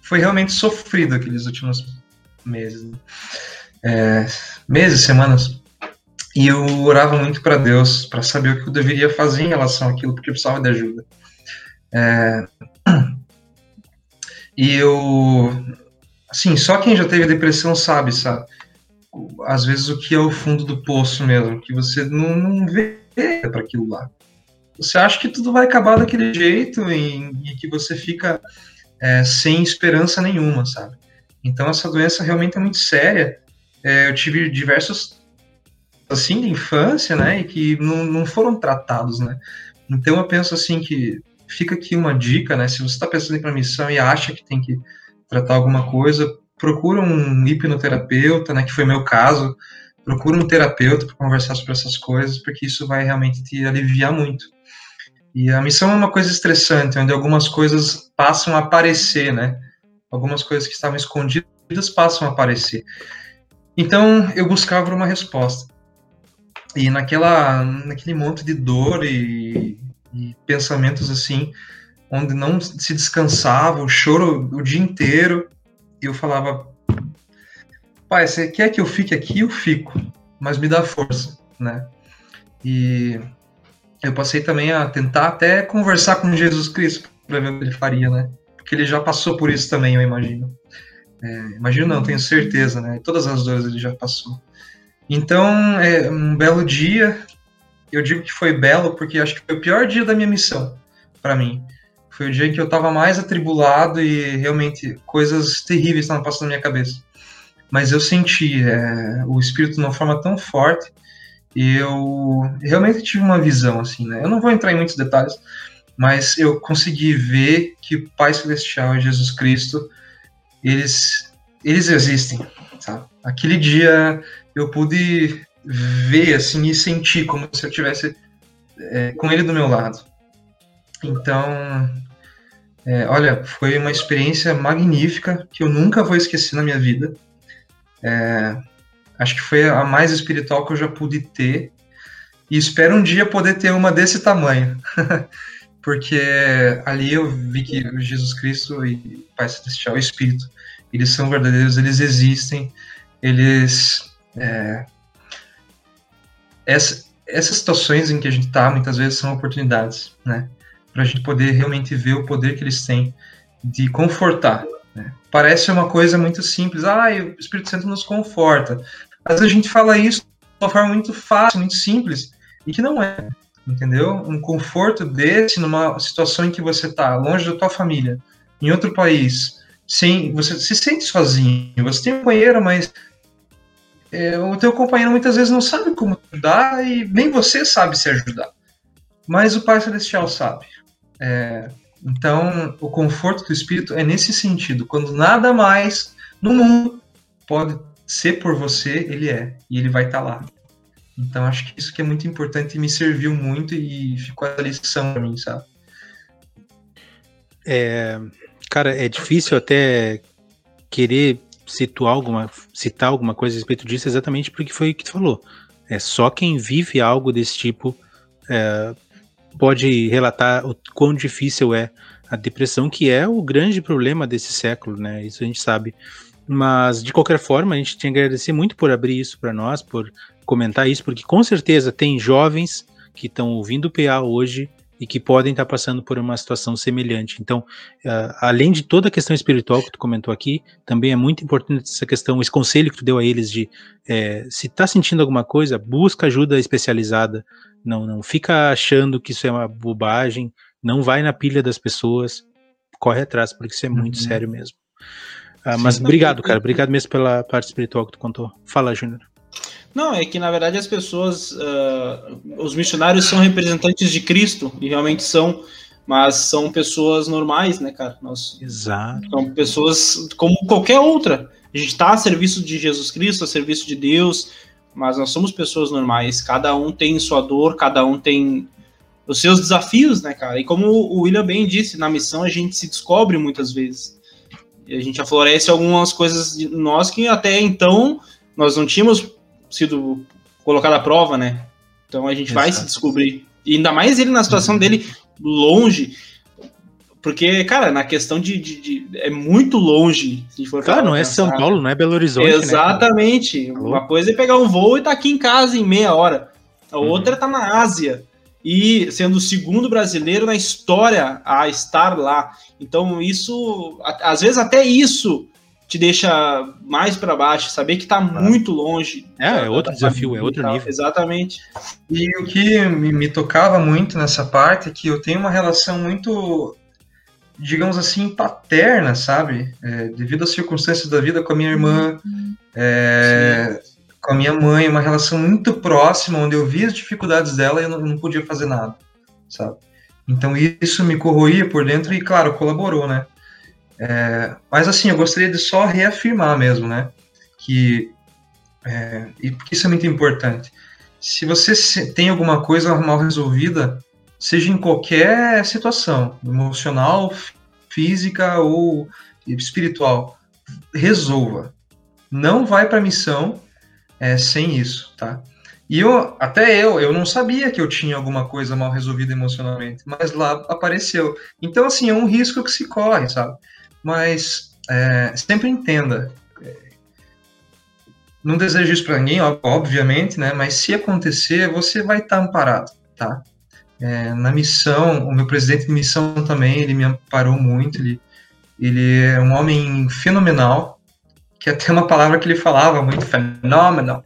Foi realmente sofrido aqueles últimos meses. Né? É, meses, semanas. E eu orava muito para Deus, para saber o que eu deveria fazer em relação àquilo, porque eu precisava de ajuda. É... *clears throat* E eu. Assim, só quem já teve depressão sabe, sabe? Às vezes o que é o fundo do poço mesmo, que você não, não vê para aquilo lá. Você acha que tudo vai acabar daquele jeito e, e que você fica é, sem esperança nenhuma, sabe? Então essa doença realmente é muito séria. É, eu tive diversos assim de infância, né, e que não, não foram tratados, né. Então eu penso assim que fica aqui uma dica, né, se você está pensando em ir para missão e acha que tem que tratar alguma coisa, procura um hipnoterapeuta, né, que foi meu caso, procura um terapeuta para conversar sobre essas coisas, porque isso vai realmente te aliviar muito. E a missão é uma coisa estressante, onde algumas coisas passam a aparecer, né, algumas coisas que estavam escondidas passam a aparecer. Então eu buscava uma resposta. E naquela, naquele monte de dor e, e pensamentos assim, onde não se descansava, o choro o dia inteiro, eu falava, pai, você quer que eu fique aqui? Eu fico, mas me dá força, né? E eu passei também a tentar até conversar com Jesus Cristo para ver o que ele faria, né? Porque ele já passou por isso também, eu imagino. É, imagino não, tenho certeza, né? Todas as dores ele já passou. Então, é, um belo dia, eu digo que foi belo porque acho que foi o pior dia da minha missão para mim. Foi o dia em que eu estava mais atribulado e realmente coisas terríveis estavam passando na minha cabeça. Mas eu senti é, o Espírito de uma forma tão forte e eu realmente tive uma visão assim, né? Eu não vou entrar em muitos detalhes, mas eu consegui ver que o Pai Celestial Jesus Cristo, eles, eles existem, sabe? Aquele dia eu pude ver, assim, e sentir como se eu tivesse é, com ele do meu lado. Então, é, olha, foi uma experiência magnífica que eu nunca vou esquecer na minha vida. É, acho que foi a mais espiritual que eu já pude ter. E espero um dia poder ter uma desse tamanho. *laughs* porque ali eu vi que Jesus Cristo e Pai Celestial e Espírito, eles são verdadeiros, eles existem, eles... É, essa, essas situações em que a gente está, muitas vezes, são oportunidades, né? Para a gente poder realmente ver o poder que eles têm de confortar. Né? Parece uma coisa muito simples, ah, o Espírito Santo nos conforta. Vezes a gente fala isso de uma forma muito fácil, muito simples, e que não é entendeu? Um conforto desse numa situação em que você está longe da tua família, em outro país, sem você se sente sozinho. Você tem um companheiro, mas é, o teu companheiro muitas vezes não sabe como ajudar e nem você sabe se ajudar. Mas o Pai Celestial sabe. É, então, o conforto do Espírito é nesse sentido. Quando nada mais no mundo pode ser por você, ele é. E ele vai estar tá lá. Então acho que isso que é muito importante e me serviu muito e ficou a lição para mim, sabe? É, cara, é difícil até querer citar alguma, citar alguma coisa a respeito disso exatamente porque foi o que tu falou. É só quem vive algo desse tipo é, pode relatar o quão difícil é a depressão, que é o grande problema desse século, né? Isso a gente sabe. Mas, de qualquer forma, a gente tinha que agradecer muito por abrir isso para nós, por comentar isso, porque com certeza tem jovens que estão ouvindo o PA hoje e que podem estar passando por uma situação semelhante. Então, uh, além de toda a questão espiritual que tu comentou aqui, também é muito importante essa questão, esse conselho que tu deu a eles de é, se está sentindo alguma coisa, busca ajuda especializada, não, não fica achando que isso é uma bobagem, não vai na pilha das pessoas, corre atrás, porque isso é muito uhum. sério mesmo. Ah, mas obrigado, cara. Obrigado mesmo pela parte espiritual que tu contou. Fala, Júnior. Não, é que na verdade as pessoas, uh, os missionários são representantes de Cristo, e realmente são, mas são pessoas normais, né, cara? Nós, Exato. São pessoas como qualquer outra. A gente está a serviço de Jesus Cristo, a serviço de Deus, mas nós somos pessoas normais. Cada um tem sua dor, cada um tem os seus desafios, né, cara? E como o William bem disse, na missão a gente se descobre muitas vezes a gente aflorece algumas coisas de nós que até então nós não tínhamos sido colocado à prova, né? Então a gente Exato. vai se descobrir. E ainda mais ele na situação uhum. dele longe. Porque, cara, na questão de, de, de é muito longe. Se for cara, não é São Paulo, não é Belo Horizonte. Né, Exatamente. Né, Uma coisa é pegar um voo e tá aqui em casa em meia hora. A uhum. outra tá na Ásia e sendo o segundo brasileiro na história a estar lá. Então, isso, às vezes, até isso te deixa mais para baixo, saber que está muito longe. É, é outro desafio, é outro nível. Exatamente. E o que me tocava muito nessa parte é que eu tenho uma relação muito, digamos assim, paterna, sabe? É, devido às circunstâncias da vida com a minha irmã. Uhum. É, com a minha mãe, uma relação muito próxima, onde eu via as dificuldades dela e eu não, não podia fazer nada, sabe? Então isso me corroía por dentro e, claro, colaborou, né? É, mas assim, eu gostaria de só reafirmar mesmo, né? Que, é, e porque isso é muito importante. Se você tem alguma coisa mal resolvida, seja em qualquer situação, emocional, física ou espiritual, resolva. Não vai para missão é, sem isso, tá? E eu, até eu, eu não sabia que eu tinha alguma coisa mal resolvida emocionalmente, mas lá apareceu. Então, assim, é um risco que se corre, sabe? Mas é, sempre entenda. É, não desejo isso para ninguém, obviamente, né? Mas se acontecer, você vai estar tá amparado, tá? É, na missão, o meu presidente de missão também, ele me amparou muito, ele, ele é um homem fenomenal, que até uma palavra que ele falava muito, fenomenal.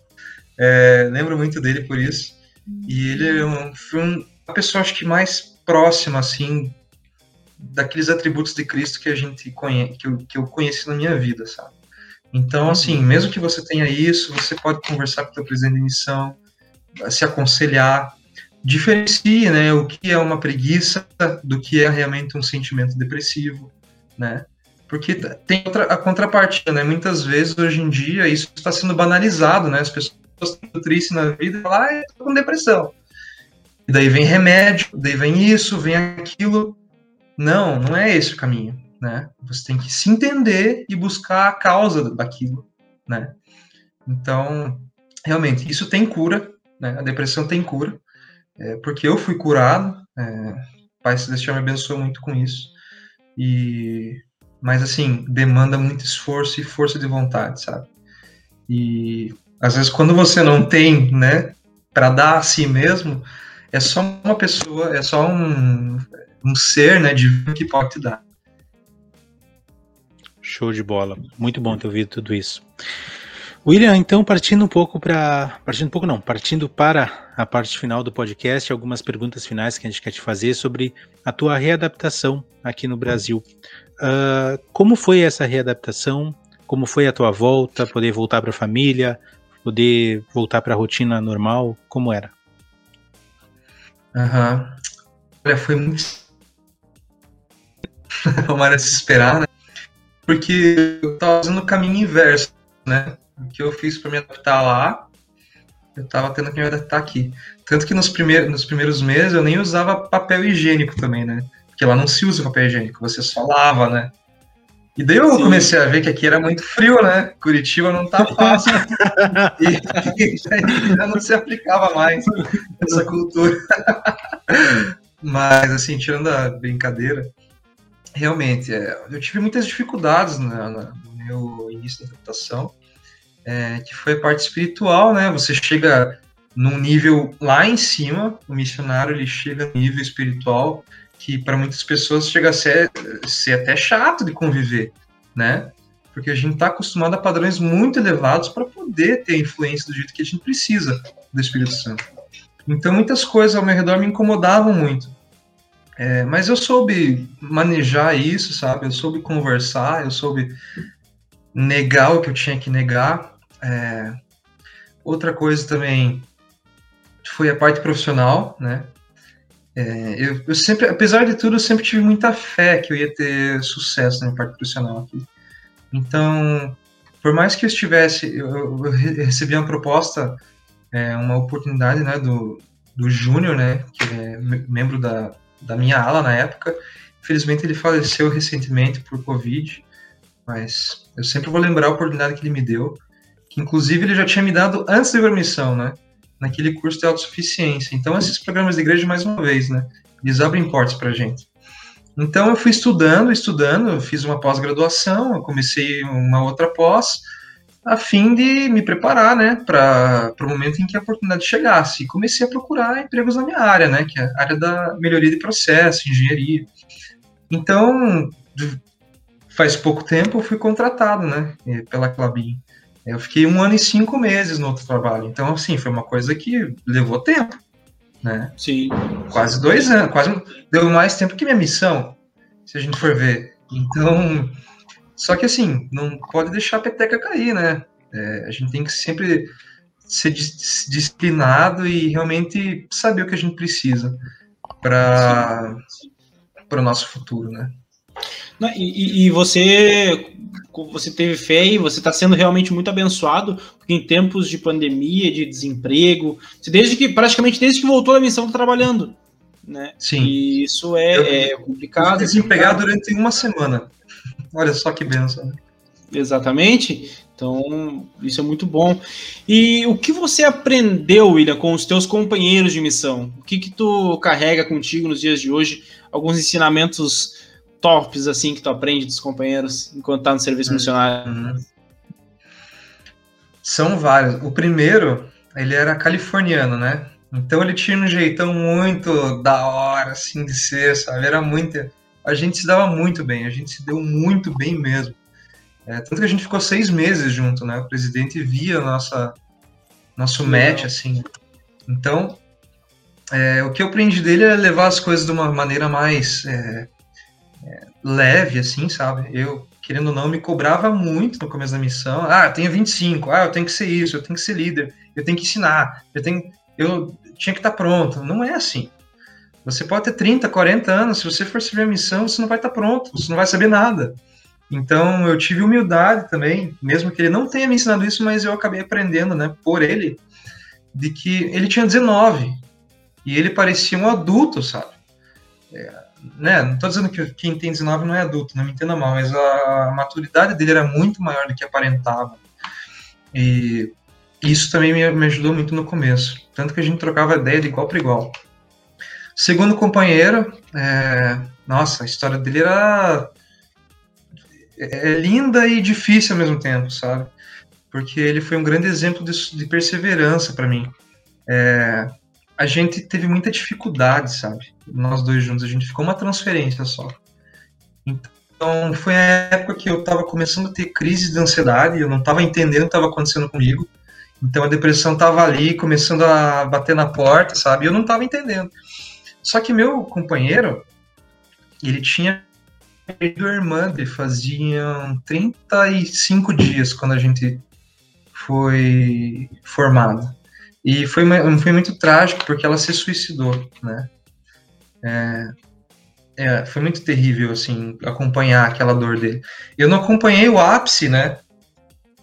É, lembro muito dele por isso. E ele é um, foi pessoa, acho que mais próxima, assim, daqueles atributos de Cristo que a gente conhece, que eu, que eu conheci na minha vida, sabe? Então, assim, mesmo que você tenha isso, você pode conversar com o teu presidente de missão, se aconselhar, diferencie, né, o que é uma preguiça do que é realmente um sentimento depressivo, né? Porque tem outra, a contrapartida, né? Muitas vezes hoje em dia isso está sendo banalizado, né? As pessoas estão tristes na vida e falam, ah, eu tô com depressão. E daí vem remédio, daí vem isso, vem aquilo. Não, não é esse o caminho, né? Você tem que se entender e buscar a causa daquilo, né? Então, realmente, isso tem cura, né? A depressão tem cura, é, porque eu fui curado, é, Pai Celestial me abençoou muito com isso. E mas assim, demanda muito esforço e força de vontade, sabe? E às vezes quando você não tem, né, para dar a si mesmo, é só uma pessoa, é só um, um ser, né, divino que pode te dar. Show de bola. Muito bom ter ouvido tudo isso. William, então partindo um pouco para, partindo um pouco não, partindo para a parte final do podcast, algumas perguntas finais que a gente quer te fazer sobre a tua readaptação aqui no Brasil. Uh, como foi essa readaptação? Como foi a tua volta? Poder voltar para a família? Poder voltar para a rotina normal? Como era? Uhum. Olha, foi muito. *laughs* Como era se esperar, né? Porque eu estava fazendo o caminho inverso, né? O que eu fiz para me adaptar lá, eu estava tendo que me adaptar aqui. Tanto que nos primeiros, nos primeiros meses eu nem usava papel higiênico também, né? Porque lá não se usa papel higiênico, você só lava, né? E daí eu Sim. comecei a ver que aqui era muito frio, né? Curitiba não tá fácil. *laughs* e, já não se aplicava mais essa cultura. *laughs* Mas, assim, tirando a brincadeira, realmente, é, eu tive muitas dificuldades no meu início da adaptação, é, que foi a parte espiritual, né? Você chega num nível lá em cima, o missionário ele chega no nível espiritual que para muitas pessoas chega a ser, ser até chato de conviver, né? Porque a gente está acostumado a padrões muito elevados para poder ter influência do jeito que a gente precisa do Espírito Santo. Então muitas coisas ao meu redor me incomodavam muito. É, mas eu soube manejar isso, sabe? Eu soube conversar, eu soube negar o que eu tinha que negar. É, outra coisa também foi a parte profissional, né? É, eu, eu, sempre, apesar de tudo, eu sempre tive muita fé que eu ia ter sucesso na parte profissional aqui. Então, por mais que eu estivesse, eu, eu recebi uma proposta, é, uma oportunidade, né, do, do Júnior, né, que é membro da, da minha ala na época. Infelizmente, ele faleceu recentemente por Covid, mas eu sempre vou lembrar a oportunidade que ele me deu, que inclusive ele já tinha me dado antes da missão, né? naquele curso de autossuficiência. Então, esses programas de igreja, mais uma vez, né, eles abrem portas para gente. Então, eu fui estudando, estudando, fiz uma pós-graduação, comecei uma outra pós, a fim de me preparar, né, para o momento em que a oportunidade chegasse. E comecei a procurar empregos na minha área, né, que é a área da melhoria de processo, engenharia. Então, faz pouco tempo eu fui contratado, né, pela Clabin. Eu fiquei um ano e cinco meses no outro trabalho. Então, assim, foi uma coisa que levou tempo, né? Sim. Quase dois anos, quase deu mais tempo que minha missão, se a gente for ver. Então, só que assim, não pode deixar a peteca cair, né? É, a gente tem que sempre ser disciplinado e realmente saber o que a gente precisa para o nosso futuro, né? E, e, você, você teve fé e você está sendo realmente muito abençoado, porque em tempos de pandemia, de desemprego, desde que praticamente desde que voltou da missão está trabalhando, né? Sim. E isso é, eu, é complicado. Eu desempegar durante uma semana. Olha só que benção. Né? Exatamente. Então, isso é muito bom. E o que você aprendeu, William, com os teus companheiros de missão? O que que tu carrega contigo nos dias de hoje? Alguns ensinamentos tops, assim, que tu aprende dos companheiros enquanto tá no serviço uhum. missionário? São vários. O primeiro, ele era californiano, né? Então ele tinha um jeitão muito da hora, assim, de ser, sabe? Era muito... A gente se dava muito bem, a gente se deu muito bem mesmo. É, tanto que a gente ficou seis meses junto, né? O presidente via nossa, nosso match, assim. Então, é, o que eu aprendi dele é levar as coisas de uma maneira mais é, é leve, assim, sabe? Eu, querendo ou não, me cobrava muito no começo da missão. Ah, eu tenho 25, ah, eu tenho que ser isso, eu tenho que ser líder, eu tenho que ensinar, eu tenho. Eu tinha que estar pronto. Não é assim. Você pode ter 30, 40 anos, se você for servir a missão, você não vai estar pronto, você não vai saber nada. Então eu tive humildade também, mesmo que ele não tenha me ensinado isso, mas eu acabei aprendendo, né, por ele, de que ele tinha 19 e ele parecia um adulto, sabe? É, né, não estou dizendo que quem tem 19 não é adulto, não me entenda mal, mas a maturidade dele era muito maior do que aparentava. E isso também me, me ajudou muito no começo, tanto que a gente trocava ideia de igual para igual. Segundo companheiro, é, nossa, a história dele era é, é linda e difícil ao mesmo tempo, sabe? Porque ele foi um grande exemplo de, de perseverança para mim. É, a gente teve muita dificuldade, sabe? Nós dois juntos, a gente ficou uma transferência só. Então, foi a época que eu estava começando a ter crise de ansiedade, eu não estava entendendo o que estava acontecendo comigo. Então, a depressão estava ali, começando a bater na porta, sabe? Eu não estava entendendo. Só que meu companheiro, ele tinha perdido a irmã dele faziam 35 dias quando a gente foi formado. E foi, foi muito trágico porque ela se suicidou, né? É, é, foi muito terrível, assim, acompanhar aquela dor dele. Eu não acompanhei o ápice, né?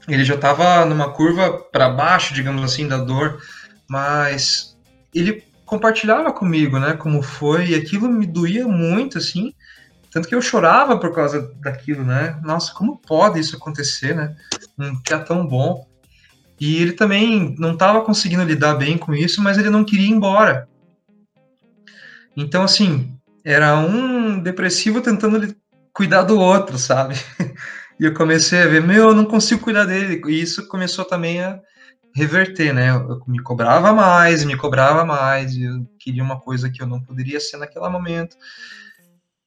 Ele já estava numa curva para baixo, digamos assim, da dor, mas ele compartilhava comigo, né, como foi, e aquilo me doía muito, assim, tanto que eu chorava por causa daquilo, né? Nossa, como pode isso acontecer, né? Um que é tão bom. E ele também não estava conseguindo lidar bem com isso, mas ele não queria ir embora. Então, assim, era um depressivo tentando cuidar do outro, sabe? *laughs* E eu comecei a ver, meu, eu não consigo cuidar dele. E isso começou também a reverter, né? Eu me cobrava mais, me cobrava mais, eu queria uma coisa que eu não poderia ser naquele momento.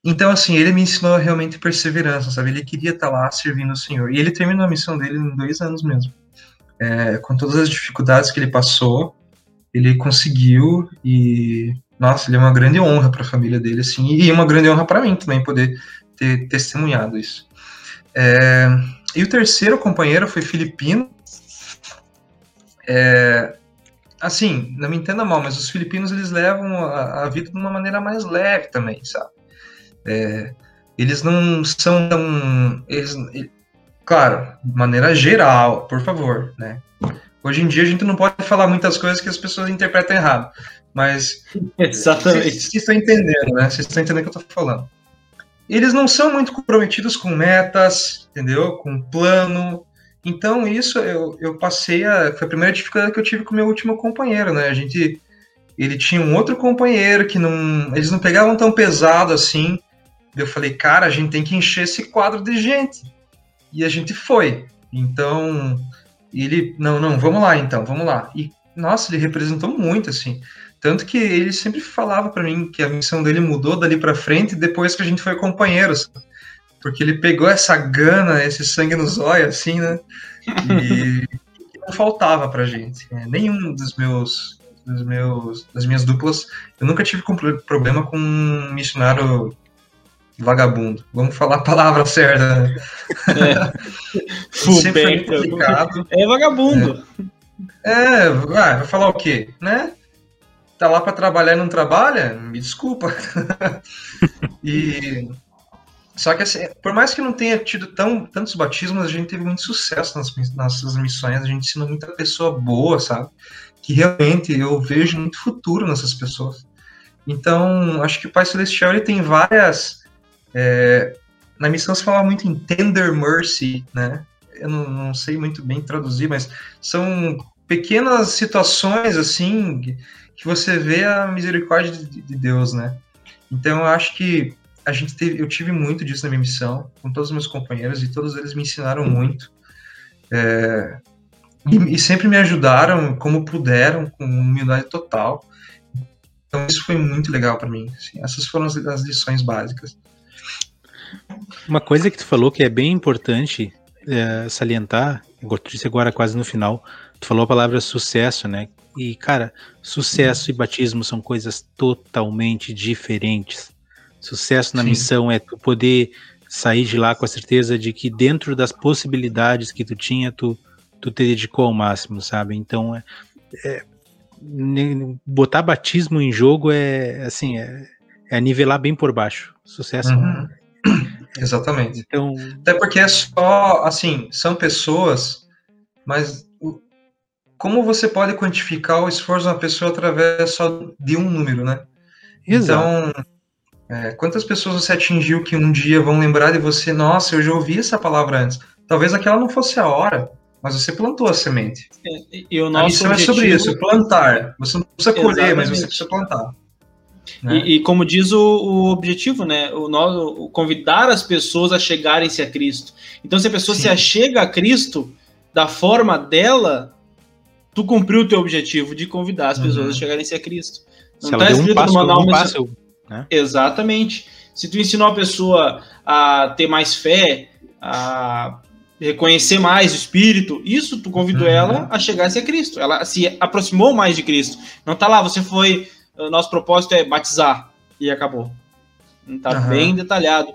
Então, assim, ele me ensinou realmente perseverança, sabe? Ele queria estar lá servindo o Senhor. E ele terminou a missão dele em dois anos mesmo. É, com todas as dificuldades que ele passou, ele conseguiu e, nossa, ele é uma grande honra para a família dele, assim, e uma grande honra para mim também poder ter testemunhado isso. É, e o terceiro companheiro foi filipino. É, assim, não me entenda mal, mas os filipinos eles levam a, a vida de uma maneira mais leve também, sabe? É, eles não são tão. Eles, claro, de maneira geral, por favor, né? Hoje em dia a gente não pode falar muitas coisas que as pessoas interpretam errado, mas. *laughs* Exatamente. Vocês, estão entendendo, né? Vocês estão entendendo o que eu estou falando. Eles não são muito comprometidos com metas, entendeu? Com plano. Então, isso eu, eu passei a. Foi a primeira dificuldade que eu tive com o meu último companheiro, né? A gente. Ele tinha um outro companheiro que não. Eles não pegavam tão pesado assim. Eu falei, cara, a gente tem que encher esse quadro de gente. E a gente foi. Então, ele, não, não, vamos lá então, vamos lá. E, nossa, ele representou muito, assim. Tanto que ele sempre falava para mim que a missão dele mudou dali para frente depois que a gente foi companheiros. Porque ele pegou essa gana, esse sangue nos olhos, assim, né? E *laughs* não faltava pra gente. É, nenhum dos meus, dos meus, das minhas duplas, eu nunca tive problema com um missionário vagabundo. Vamos falar a palavra certa. Né? É. *laughs* é vagabundo. É, é vai, vai falar o quê? Né? Tá lá para trabalhar e não trabalha? Me desculpa. *laughs* e só que assim, por mais que não tenha tido tão, tantos batismos, a gente teve muito sucesso nas nossas missões, a gente ensinou muita pessoa boa, sabe? Que realmente eu vejo muito futuro nessas pessoas. Então, acho que o Pai Celestial ele tem várias é, na missão se fala muito em tender mercy, né? Eu não, não sei muito bem traduzir, mas são pequenas situações assim que você vê a misericórdia de, de Deus, né? Então eu acho que a gente teve, eu tive muito disso na minha missão com todos os meus companheiros e todos eles me ensinaram muito é, e, e, sempre me ajudaram como puderam com humildade total. Então isso foi muito legal para mim. Assim, essas foram as, as lições básicas. Uma coisa que tu falou que é bem importante é, salientar, eu disse agora quase no final, tu falou a palavra sucesso, né? E, cara, sucesso e batismo são coisas totalmente diferentes. Sucesso na Sim. missão é tu poder sair de lá com a certeza de que dentro das possibilidades que tu tinha, tu, tu te dedicou ao máximo, sabe? Então, é, é botar batismo em jogo é, assim, é, é nivelar bem por baixo. Sucesso. Uhum. *clears throat* Exatamente. Então... Até porque é só, assim, são pessoas, mas como você pode quantificar o esforço de uma pessoa através só de um número, né? Exato. Então, é, quantas pessoas você atingiu que um dia vão lembrar de você, nossa, eu já ouvi essa palavra antes. Talvez aquela não fosse a hora, mas você plantou a semente. É, e o nosso a missão objetivo... é sobre isso, plantar. Você não precisa colher, Exatamente. mas você precisa plantar. Né? E, e, como diz o, o, objetivo, né? O, o, convidar as pessoas a chegarem-se a Cristo. Então, se a pessoa Sim. se achega a Cristo da forma dela, tu cumpriu o teu objetivo de convidar as pessoas uhum. a chegarem-se a Cristo. Não está escrito um passo, no manual, um passo, né? Exatamente. Se tu ensinou a pessoa a ter mais fé, a reconhecer mais o Espírito, isso tu convidou uhum. ela a chegar-se a Cristo. Ela se aproximou mais de Cristo. Não tá lá, você foi. Nosso propósito é batizar. E acabou. Tá uhum. bem detalhado.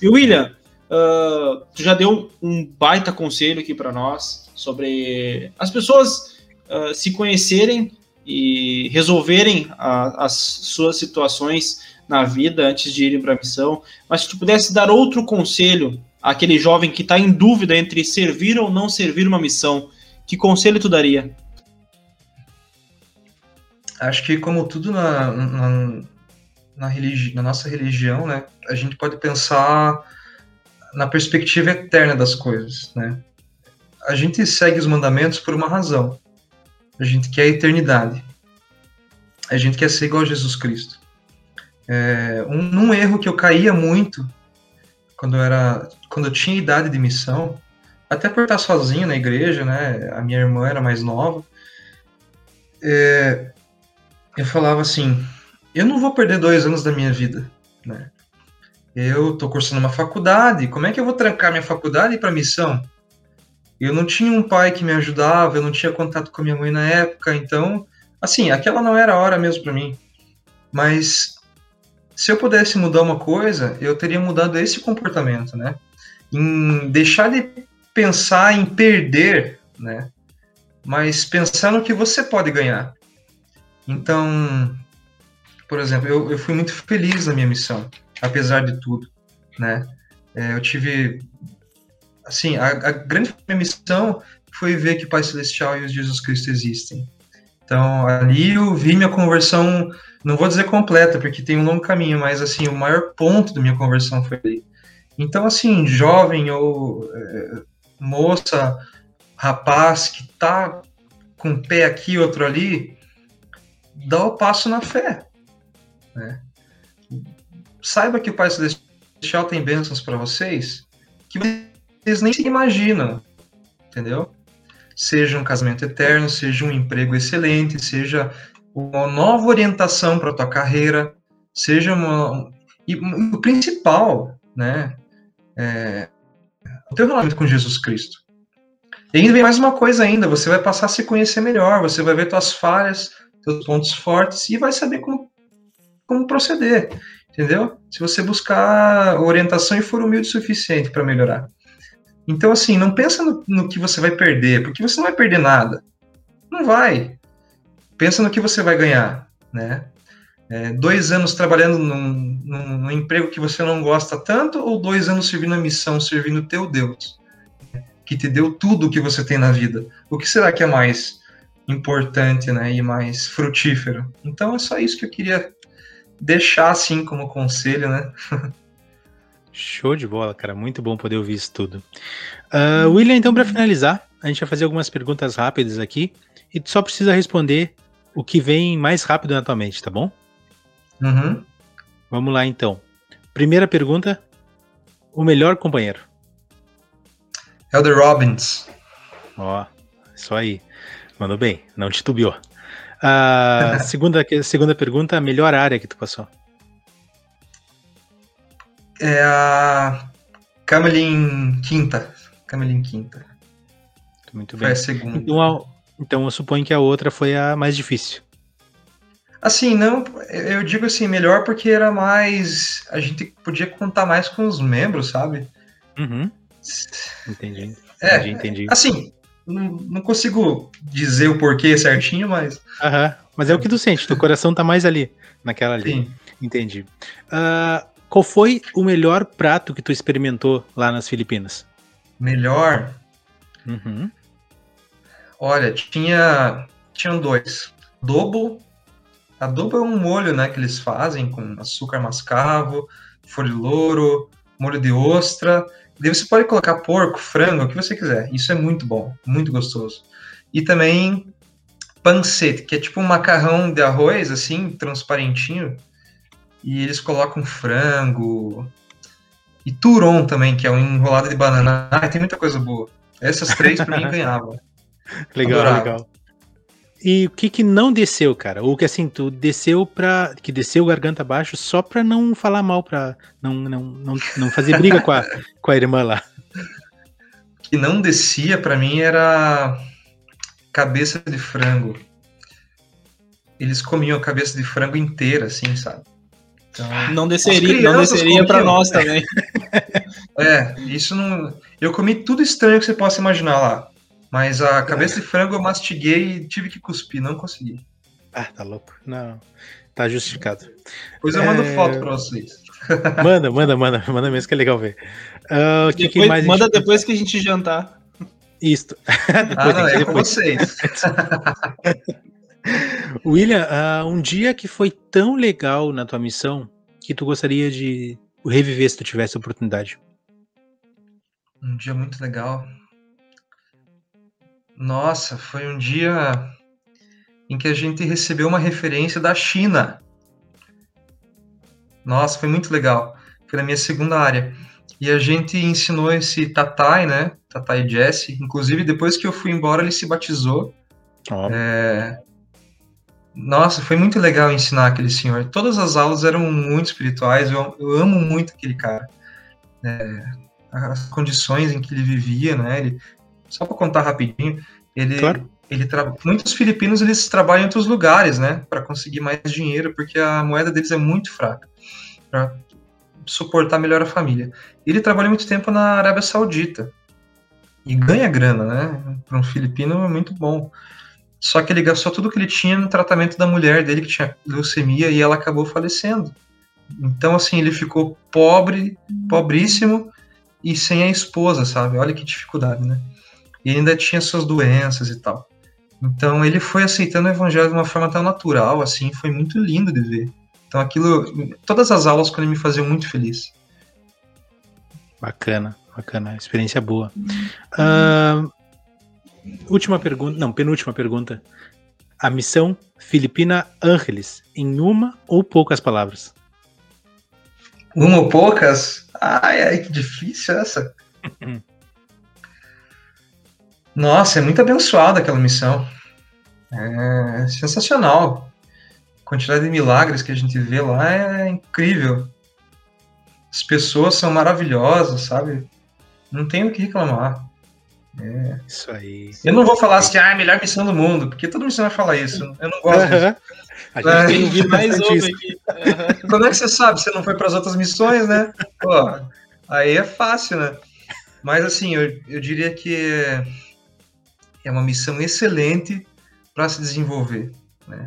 E William, uh, tu já deu um baita conselho aqui para nós sobre as pessoas uh, se conhecerem e resolverem a, as suas situações na vida antes de irem para a missão. Mas se tu pudesse dar outro conselho àquele jovem que está em dúvida entre servir ou não servir uma missão, que conselho tu daria? Acho que como tudo na, na, na, religi na nossa religião, né, a gente pode pensar na perspectiva eterna das coisas, né? A gente segue os mandamentos por uma razão. A gente quer a eternidade. A gente quer ser igual a Jesus Cristo. É, um, um erro que eu caía muito quando eu era, quando eu tinha idade de missão, até por estar sozinho na igreja, né? A minha irmã era mais nova. É, eu falava assim: eu não vou perder dois anos da minha vida, né? Eu tô cursando uma faculdade, como é que eu vou trancar minha faculdade para missão? Eu não tinha um pai que me ajudava, eu não tinha contato com a minha mãe na época, então, assim, aquela não era a hora mesmo para mim. Mas se eu pudesse mudar uma coisa, eu teria mudado esse comportamento, né? Em deixar de pensar em perder, né? Mas pensar no que você pode ganhar. Então, por exemplo, eu, eu fui muito feliz na minha missão, apesar de tudo, né? É, eu tive assim, a, a grande missão foi ver que Pai Celestial e o Jesus Cristo existem. Então, ali eu vi minha conversão, não vou dizer completa, porque tem um longo caminho, mas, assim, o maior ponto da minha conversão foi ali. Então, assim, jovem ou é, moça, rapaz que tá com um pé aqui, outro ali, dá o passo na fé. Né? Saiba que o Pai Celestial tem bênçãos para vocês, que vocês nem se imaginam, entendeu? Seja um casamento eterno, seja um emprego excelente, seja uma nova orientação para a tua carreira, seja uma e o principal, né, é o teu relacionamento com Jesus Cristo. E ainda vem mais uma coisa ainda, você vai passar a se conhecer melhor, você vai ver tuas falhas, teus pontos fortes e vai saber como, como proceder, entendeu? Se você buscar orientação e for humilde o suficiente para melhorar. Então, assim, não pensa no, no, que você vai perder, porque você não vai perder nada. Não vai. Pensa no que você vai ganhar, né? É, dois anos trabalhando num, num, num, emprego que você não gosta tanto, ou dois anos servindo a missão, servindo o teu Deus, que te deu tudo o que você tem na vida. O que será que é mais importante, né, e mais frutífero? Então é só isso que eu queria deixar assim como conselho, né? *laughs* Show de bola, cara. Muito bom poder ouvir isso tudo. Uh, William, então, para finalizar, a gente vai fazer algumas perguntas rápidas aqui e tu só precisa responder o que vem mais rápido na tua mente, tá bom? Uhum. Vamos lá, então. Primeira pergunta: o melhor companheiro? Elder Robbins. Ó, isso aí. Mandou bem, não titubeou. A *laughs* segunda, segunda pergunta: a melhor área que tu passou? É a Camelin Quinta. Camelin Quinta. Muito bem. Foi a segunda. Então, a, então eu suponho que a outra foi a mais difícil. Assim, não, eu digo assim, melhor porque era mais. A gente podia contar mais com os membros, sabe? Uhum. Entendi. É, entendi, entendi. Assim, não, não consigo dizer o porquê certinho, mas. Aham. Mas é o que tu sente, teu coração tá mais ali, naquela ali. Sim. Entendi. Uh, qual foi o melhor prato que tu experimentou lá nas Filipinas? Melhor. Uhum. Olha, tinha. Tinham dois. Adobo. Adobo é um molho, né, que eles fazem com açúcar mascavo, folha de louro, molho de ostra. Daí você pode colocar porco, frango, o que você quiser. Isso é muito bom, muito gostoso. E também pancete, que é tipo um macarrão de arroz, assim, transparentinho. E eles colocam frango. E turon também, que é um enrolado de banana. Ah, tem muita coisa boa. Essas três pra mim *laughs* ganhavam. Legal, Adorava. legal. E o que que não desceu, cara? Ou que assim, tu desceu pra. que desceu garganta abaixo só pra não falar mal, pra não, não, não, não fazer briga com, a, *laughs* com a irmã lá. O que não descia pra mim era cabeça de frango. Eles comiam a cabeça de frango inteira, assim, sabe? Então, Não As desceria, não desceria para nós também. *laughs* é, isso não. Eu comi tudo estranho que você possa imaginar lá. Mas a cabeça de frango eu mastiguei e tive que cuspir, não consegui. Ah, tá louco. Não. Tá justificado. Depois eu mando É. foto pra vocês. *laughs* Manda, manda, manda, manda mesmo que é legal ver. Ah, o que, que Depois- manda gente- depois que a gente jantar. Isto. *laughs* Ah, Depois, não, é com depois. vocês. William, ah, um dia que foi tão legal na tua missão que tu gostaria de reviver se tu tivesse a oportunidade. Um dia muito legal. Nossa, foi um dia em que a gente recebeu uma referência da China. Nossa, foi muito legal. Foi na minha segunda área. E a gente ensinou esse Tatai, né? Tatai Jesse. Inclusive, depois que eu fui embora, ele se batizou. Ó, Nossa, foi muito legal ensinar aquele senhor. Todas as aulas eram muito espirituais. Eu, eu amo muito aquele cara. É, as condições em que ele vivia, né? Ele, só para contar rapidinho, ele, Claro. ele tra... muitos filipinos eles trabalham em outros lugares, né? Para conseguir mais dinheiro, porque a moeda deles é muito fraca para suportar melhor a família. Ele trabalhou muito tempo na Arábia Saudita e ganha grana, né? Para um filipino é muito bom. Só que ele gastou tudo que ele tinha no tratamento da mulher dele, que tinha leucemia, e ela acabou falecendo. Então, assim, ele ficou pobre, pobríssimo e sem a esposa, sabe? Olha que dificuldade, né? E ainda tinha suas doenças e tal. Então, ele foi aceitando o evangelho de uma forma tão natural, assim, foi muito lindo de ver. Então, aquilo, todas as aulas com ele me faziam muito feliz. bacana, bacana. Experiência boa. Ah, última pergunta, não, penúltima pergunta. A missão Filipina Ángeles, em uma ou poucas palavras. Uma ou poucas? Ai, ai, que difícil essa. *laughs* Nossa, é muito abençoada aquela missão. É sensacional. A quantidade de milagres que a gente vê lá é incrível. As pessoas são maravilhosas, sabe? Não tem o que reclamar. Isso aí. Eu não vou falar assim, ah, é a melhor missão do mundo, porque toda missão vai falar isso. Eu não gosto disso. A gente É. tem ouvido mais *laughs* ouve isso. aqui. É que você sabe? Você não foi para as outras missões, né? Pô, aí é fácil, né? Mas assim, eu, eu diria que é, é uma missão excelente para se desenvolver, né?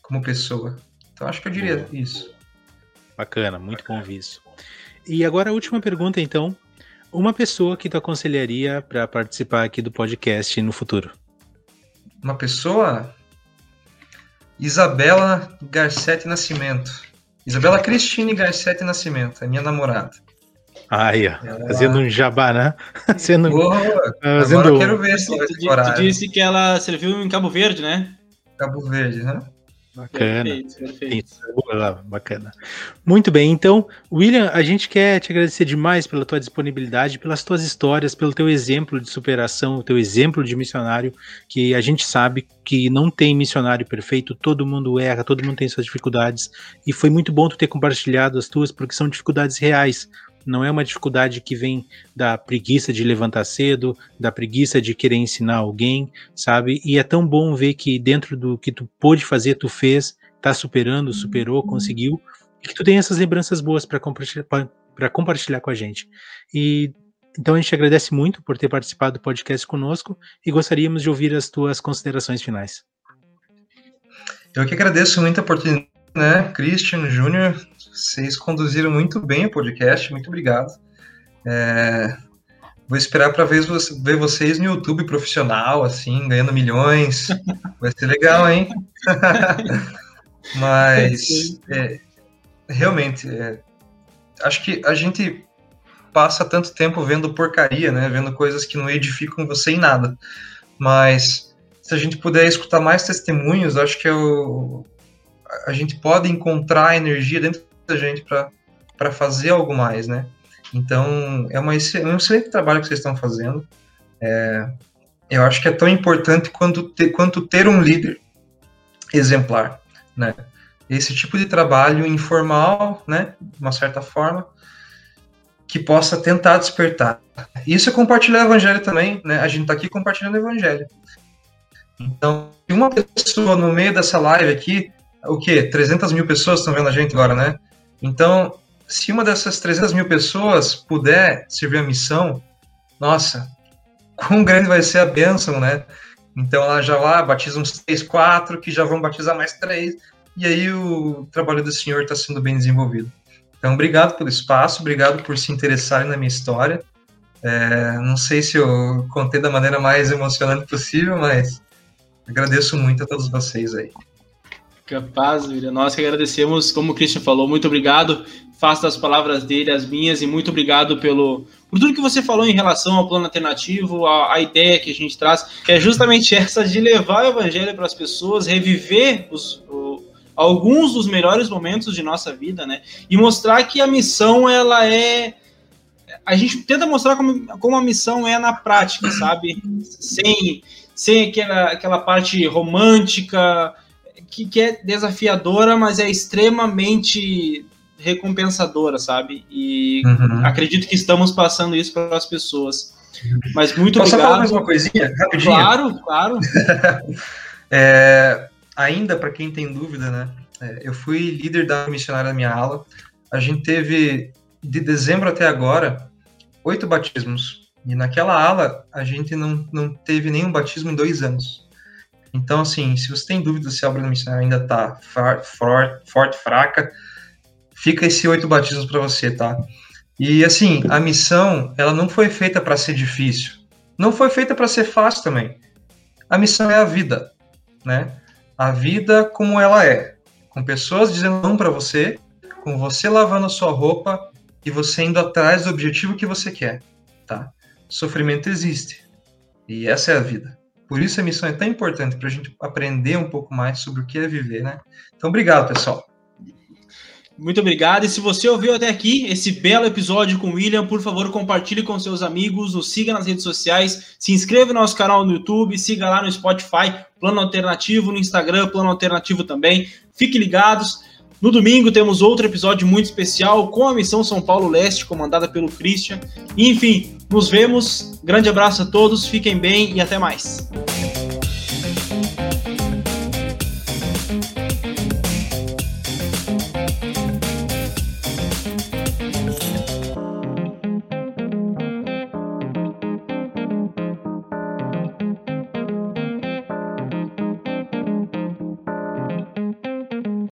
Como pessoa. Então acho que eu diria isso. Bacana, muito bom ouvir isso. E agora a última pergunta, então. Uma pessoa que tu aconselharia para participar aqui do podcast no futuro? Uma pessoa. Isabela Garcetti Nascimento. Isabela Cristine Garcetti Nascimento, é minha namorada. Aí, ó, fazendo um jabá, né? *laughs* Fazendo, Boa, fazendo... Agora eu quero ver se tu, tu disse que ela serviu em Cabo Verde, né? Cabo Verde, né? Bacana. Perfeito, perfeito. Bacana. Muito bem, então, William, a gente quer te agradecer demais pela tua disponibilidade, pelas tuas histórias, pelo teu exemplo de superação, o teu exemplo de missionário, que a gente sabe que não tem missionário perfeito, todo mundo erra, todo mundo tem suas dificuldades, e foi muito bom tu ter compartilhado as tuas, porque são dificuldades reais, não é uma dificuldade que vem da preguiça de levantar cedo, da preguiça de querer ensinar alguém, sabe? E é tão bom ver que dentro do que tu pôde fazer, tu fez, tá superando, superou, conseguiu, e que tu tem essas lembranças boas para compartilhar, compartilhar com a gente. E então a gente agradece muito por ter participado do podcast conosco e gostaríamos de ouvir as tuas considerações finais. Eu que agradeço muito a oportunidade né, Christian, Júnior, vocês conduziram muito bem o podcast, muito obrigado. É, vou esperar para ver, ver vocês no YouTube profissional, assim, ganhando milhões. *laughs* Vai ser legal, hein? *laughs* Mas, é, realmente, é, acho que a gente passa tanto tempo vendo porcaria, né? Vendo coisas que não edificam você em nada. Mas se a gente puder escutar mais testemunhos, acho que é o, a gente pode encontrar energia dentro gente para fazer algo mais, né? Então, é uma, é um excelente trabalho que vocês estão fazendo. É, eu acho que é tão importante quanto ter, quanto ter um líder exemplar, né? Esse tipo de trabalho informal, né, de uma certa forma, que possa tentar despertar. Isso é compartilhar o evangelho também, né? A gente está aqui compartilhando o evangelho. Então, uma pessoa no meio dessa live aqui o quê? 300 mil pessoas estão vendo a gente agora, né? Então, se uma dessas 300 mil pessoas puder servir a missão, nossa, quão grande vai ser a bênção, né? Então, ela já lá batiza uns 3, 4, que já vão batizar mais 3, e aí o trabalho do Senhor está sendo bem desenvolvido. Então, obrigado pelo espaço, obrigado por se interessarem na minha história. É, não sei se eu contei da maneira mais emocionante possível, mas agradeço muito a todos vocês aí. Capaz. Nós que agradecemos, como o Christian falou, muito obrigado. Faço das palavras dele as minhas e muito obrigado pelo por tudo que você falou em relação ao plano alternativo, a, a ideia que a gente traz, que é justamente *laughs* essa de levar o evangelho para as pessoas, reviver os, o, alguns dos melhores momentos de nossa vida, né? E mostrar que a missão ela é a gente tenta mostrar como, como a missão é na prática, sabe? Sem, sem aquela, aquela parte romântica, que, que é desafiadora, mas é extremamente recompensadora, sabe? E uhum. acredito que estamos passando isso para as pessoas. Mas muito Posso obrigado. falar mais uma coisinha? Rapidinho. Claro, claro. *laughs* é, ainda, para quem tem dúvida, né? É, eu fui líder da missionária da minha ala. A gente teve, de dezembro até agora, oito batismos. E naquela ala, a gente não, não teve nenhum batismo em dois anos. Então, assim, se você tem dúvida se a obra missionária ainda está forte, forte, fraca, fica esse oito batismos para você, tá? E, assim, a missão, ela não foi feita para ser difícil. Não foi feita para ser fácil também. A missão é a vida, né? A vida como ela é. Com pessoas dizendo não para você, com você lavando a sua roupa e você indo atrás do objetivo que você quer, tá? Sofrimento existe. E essa é a vida. Por isso a missão é tão importante para a gente aprender um pouco mais sobre o que é viver, né? Então, obrigado, pessoal. Muito obrigado. E se você ouviu até aqui esse belo episódio com o William, por favor, compartilhe com seus amigos, nos siga nas redes sociais, se inscreva no nosso canal no YouTube, siga lá no Spotify, Plano Alternativo, no Instagram, Plano Alternativo também. Fiquem ligados. No domingo temos outro episódio muito especial com a missão São Paulo Leste, comandada pelo Christian. Enfim, nos vemos. Grande abraço a todos, fiquem bem e até mais.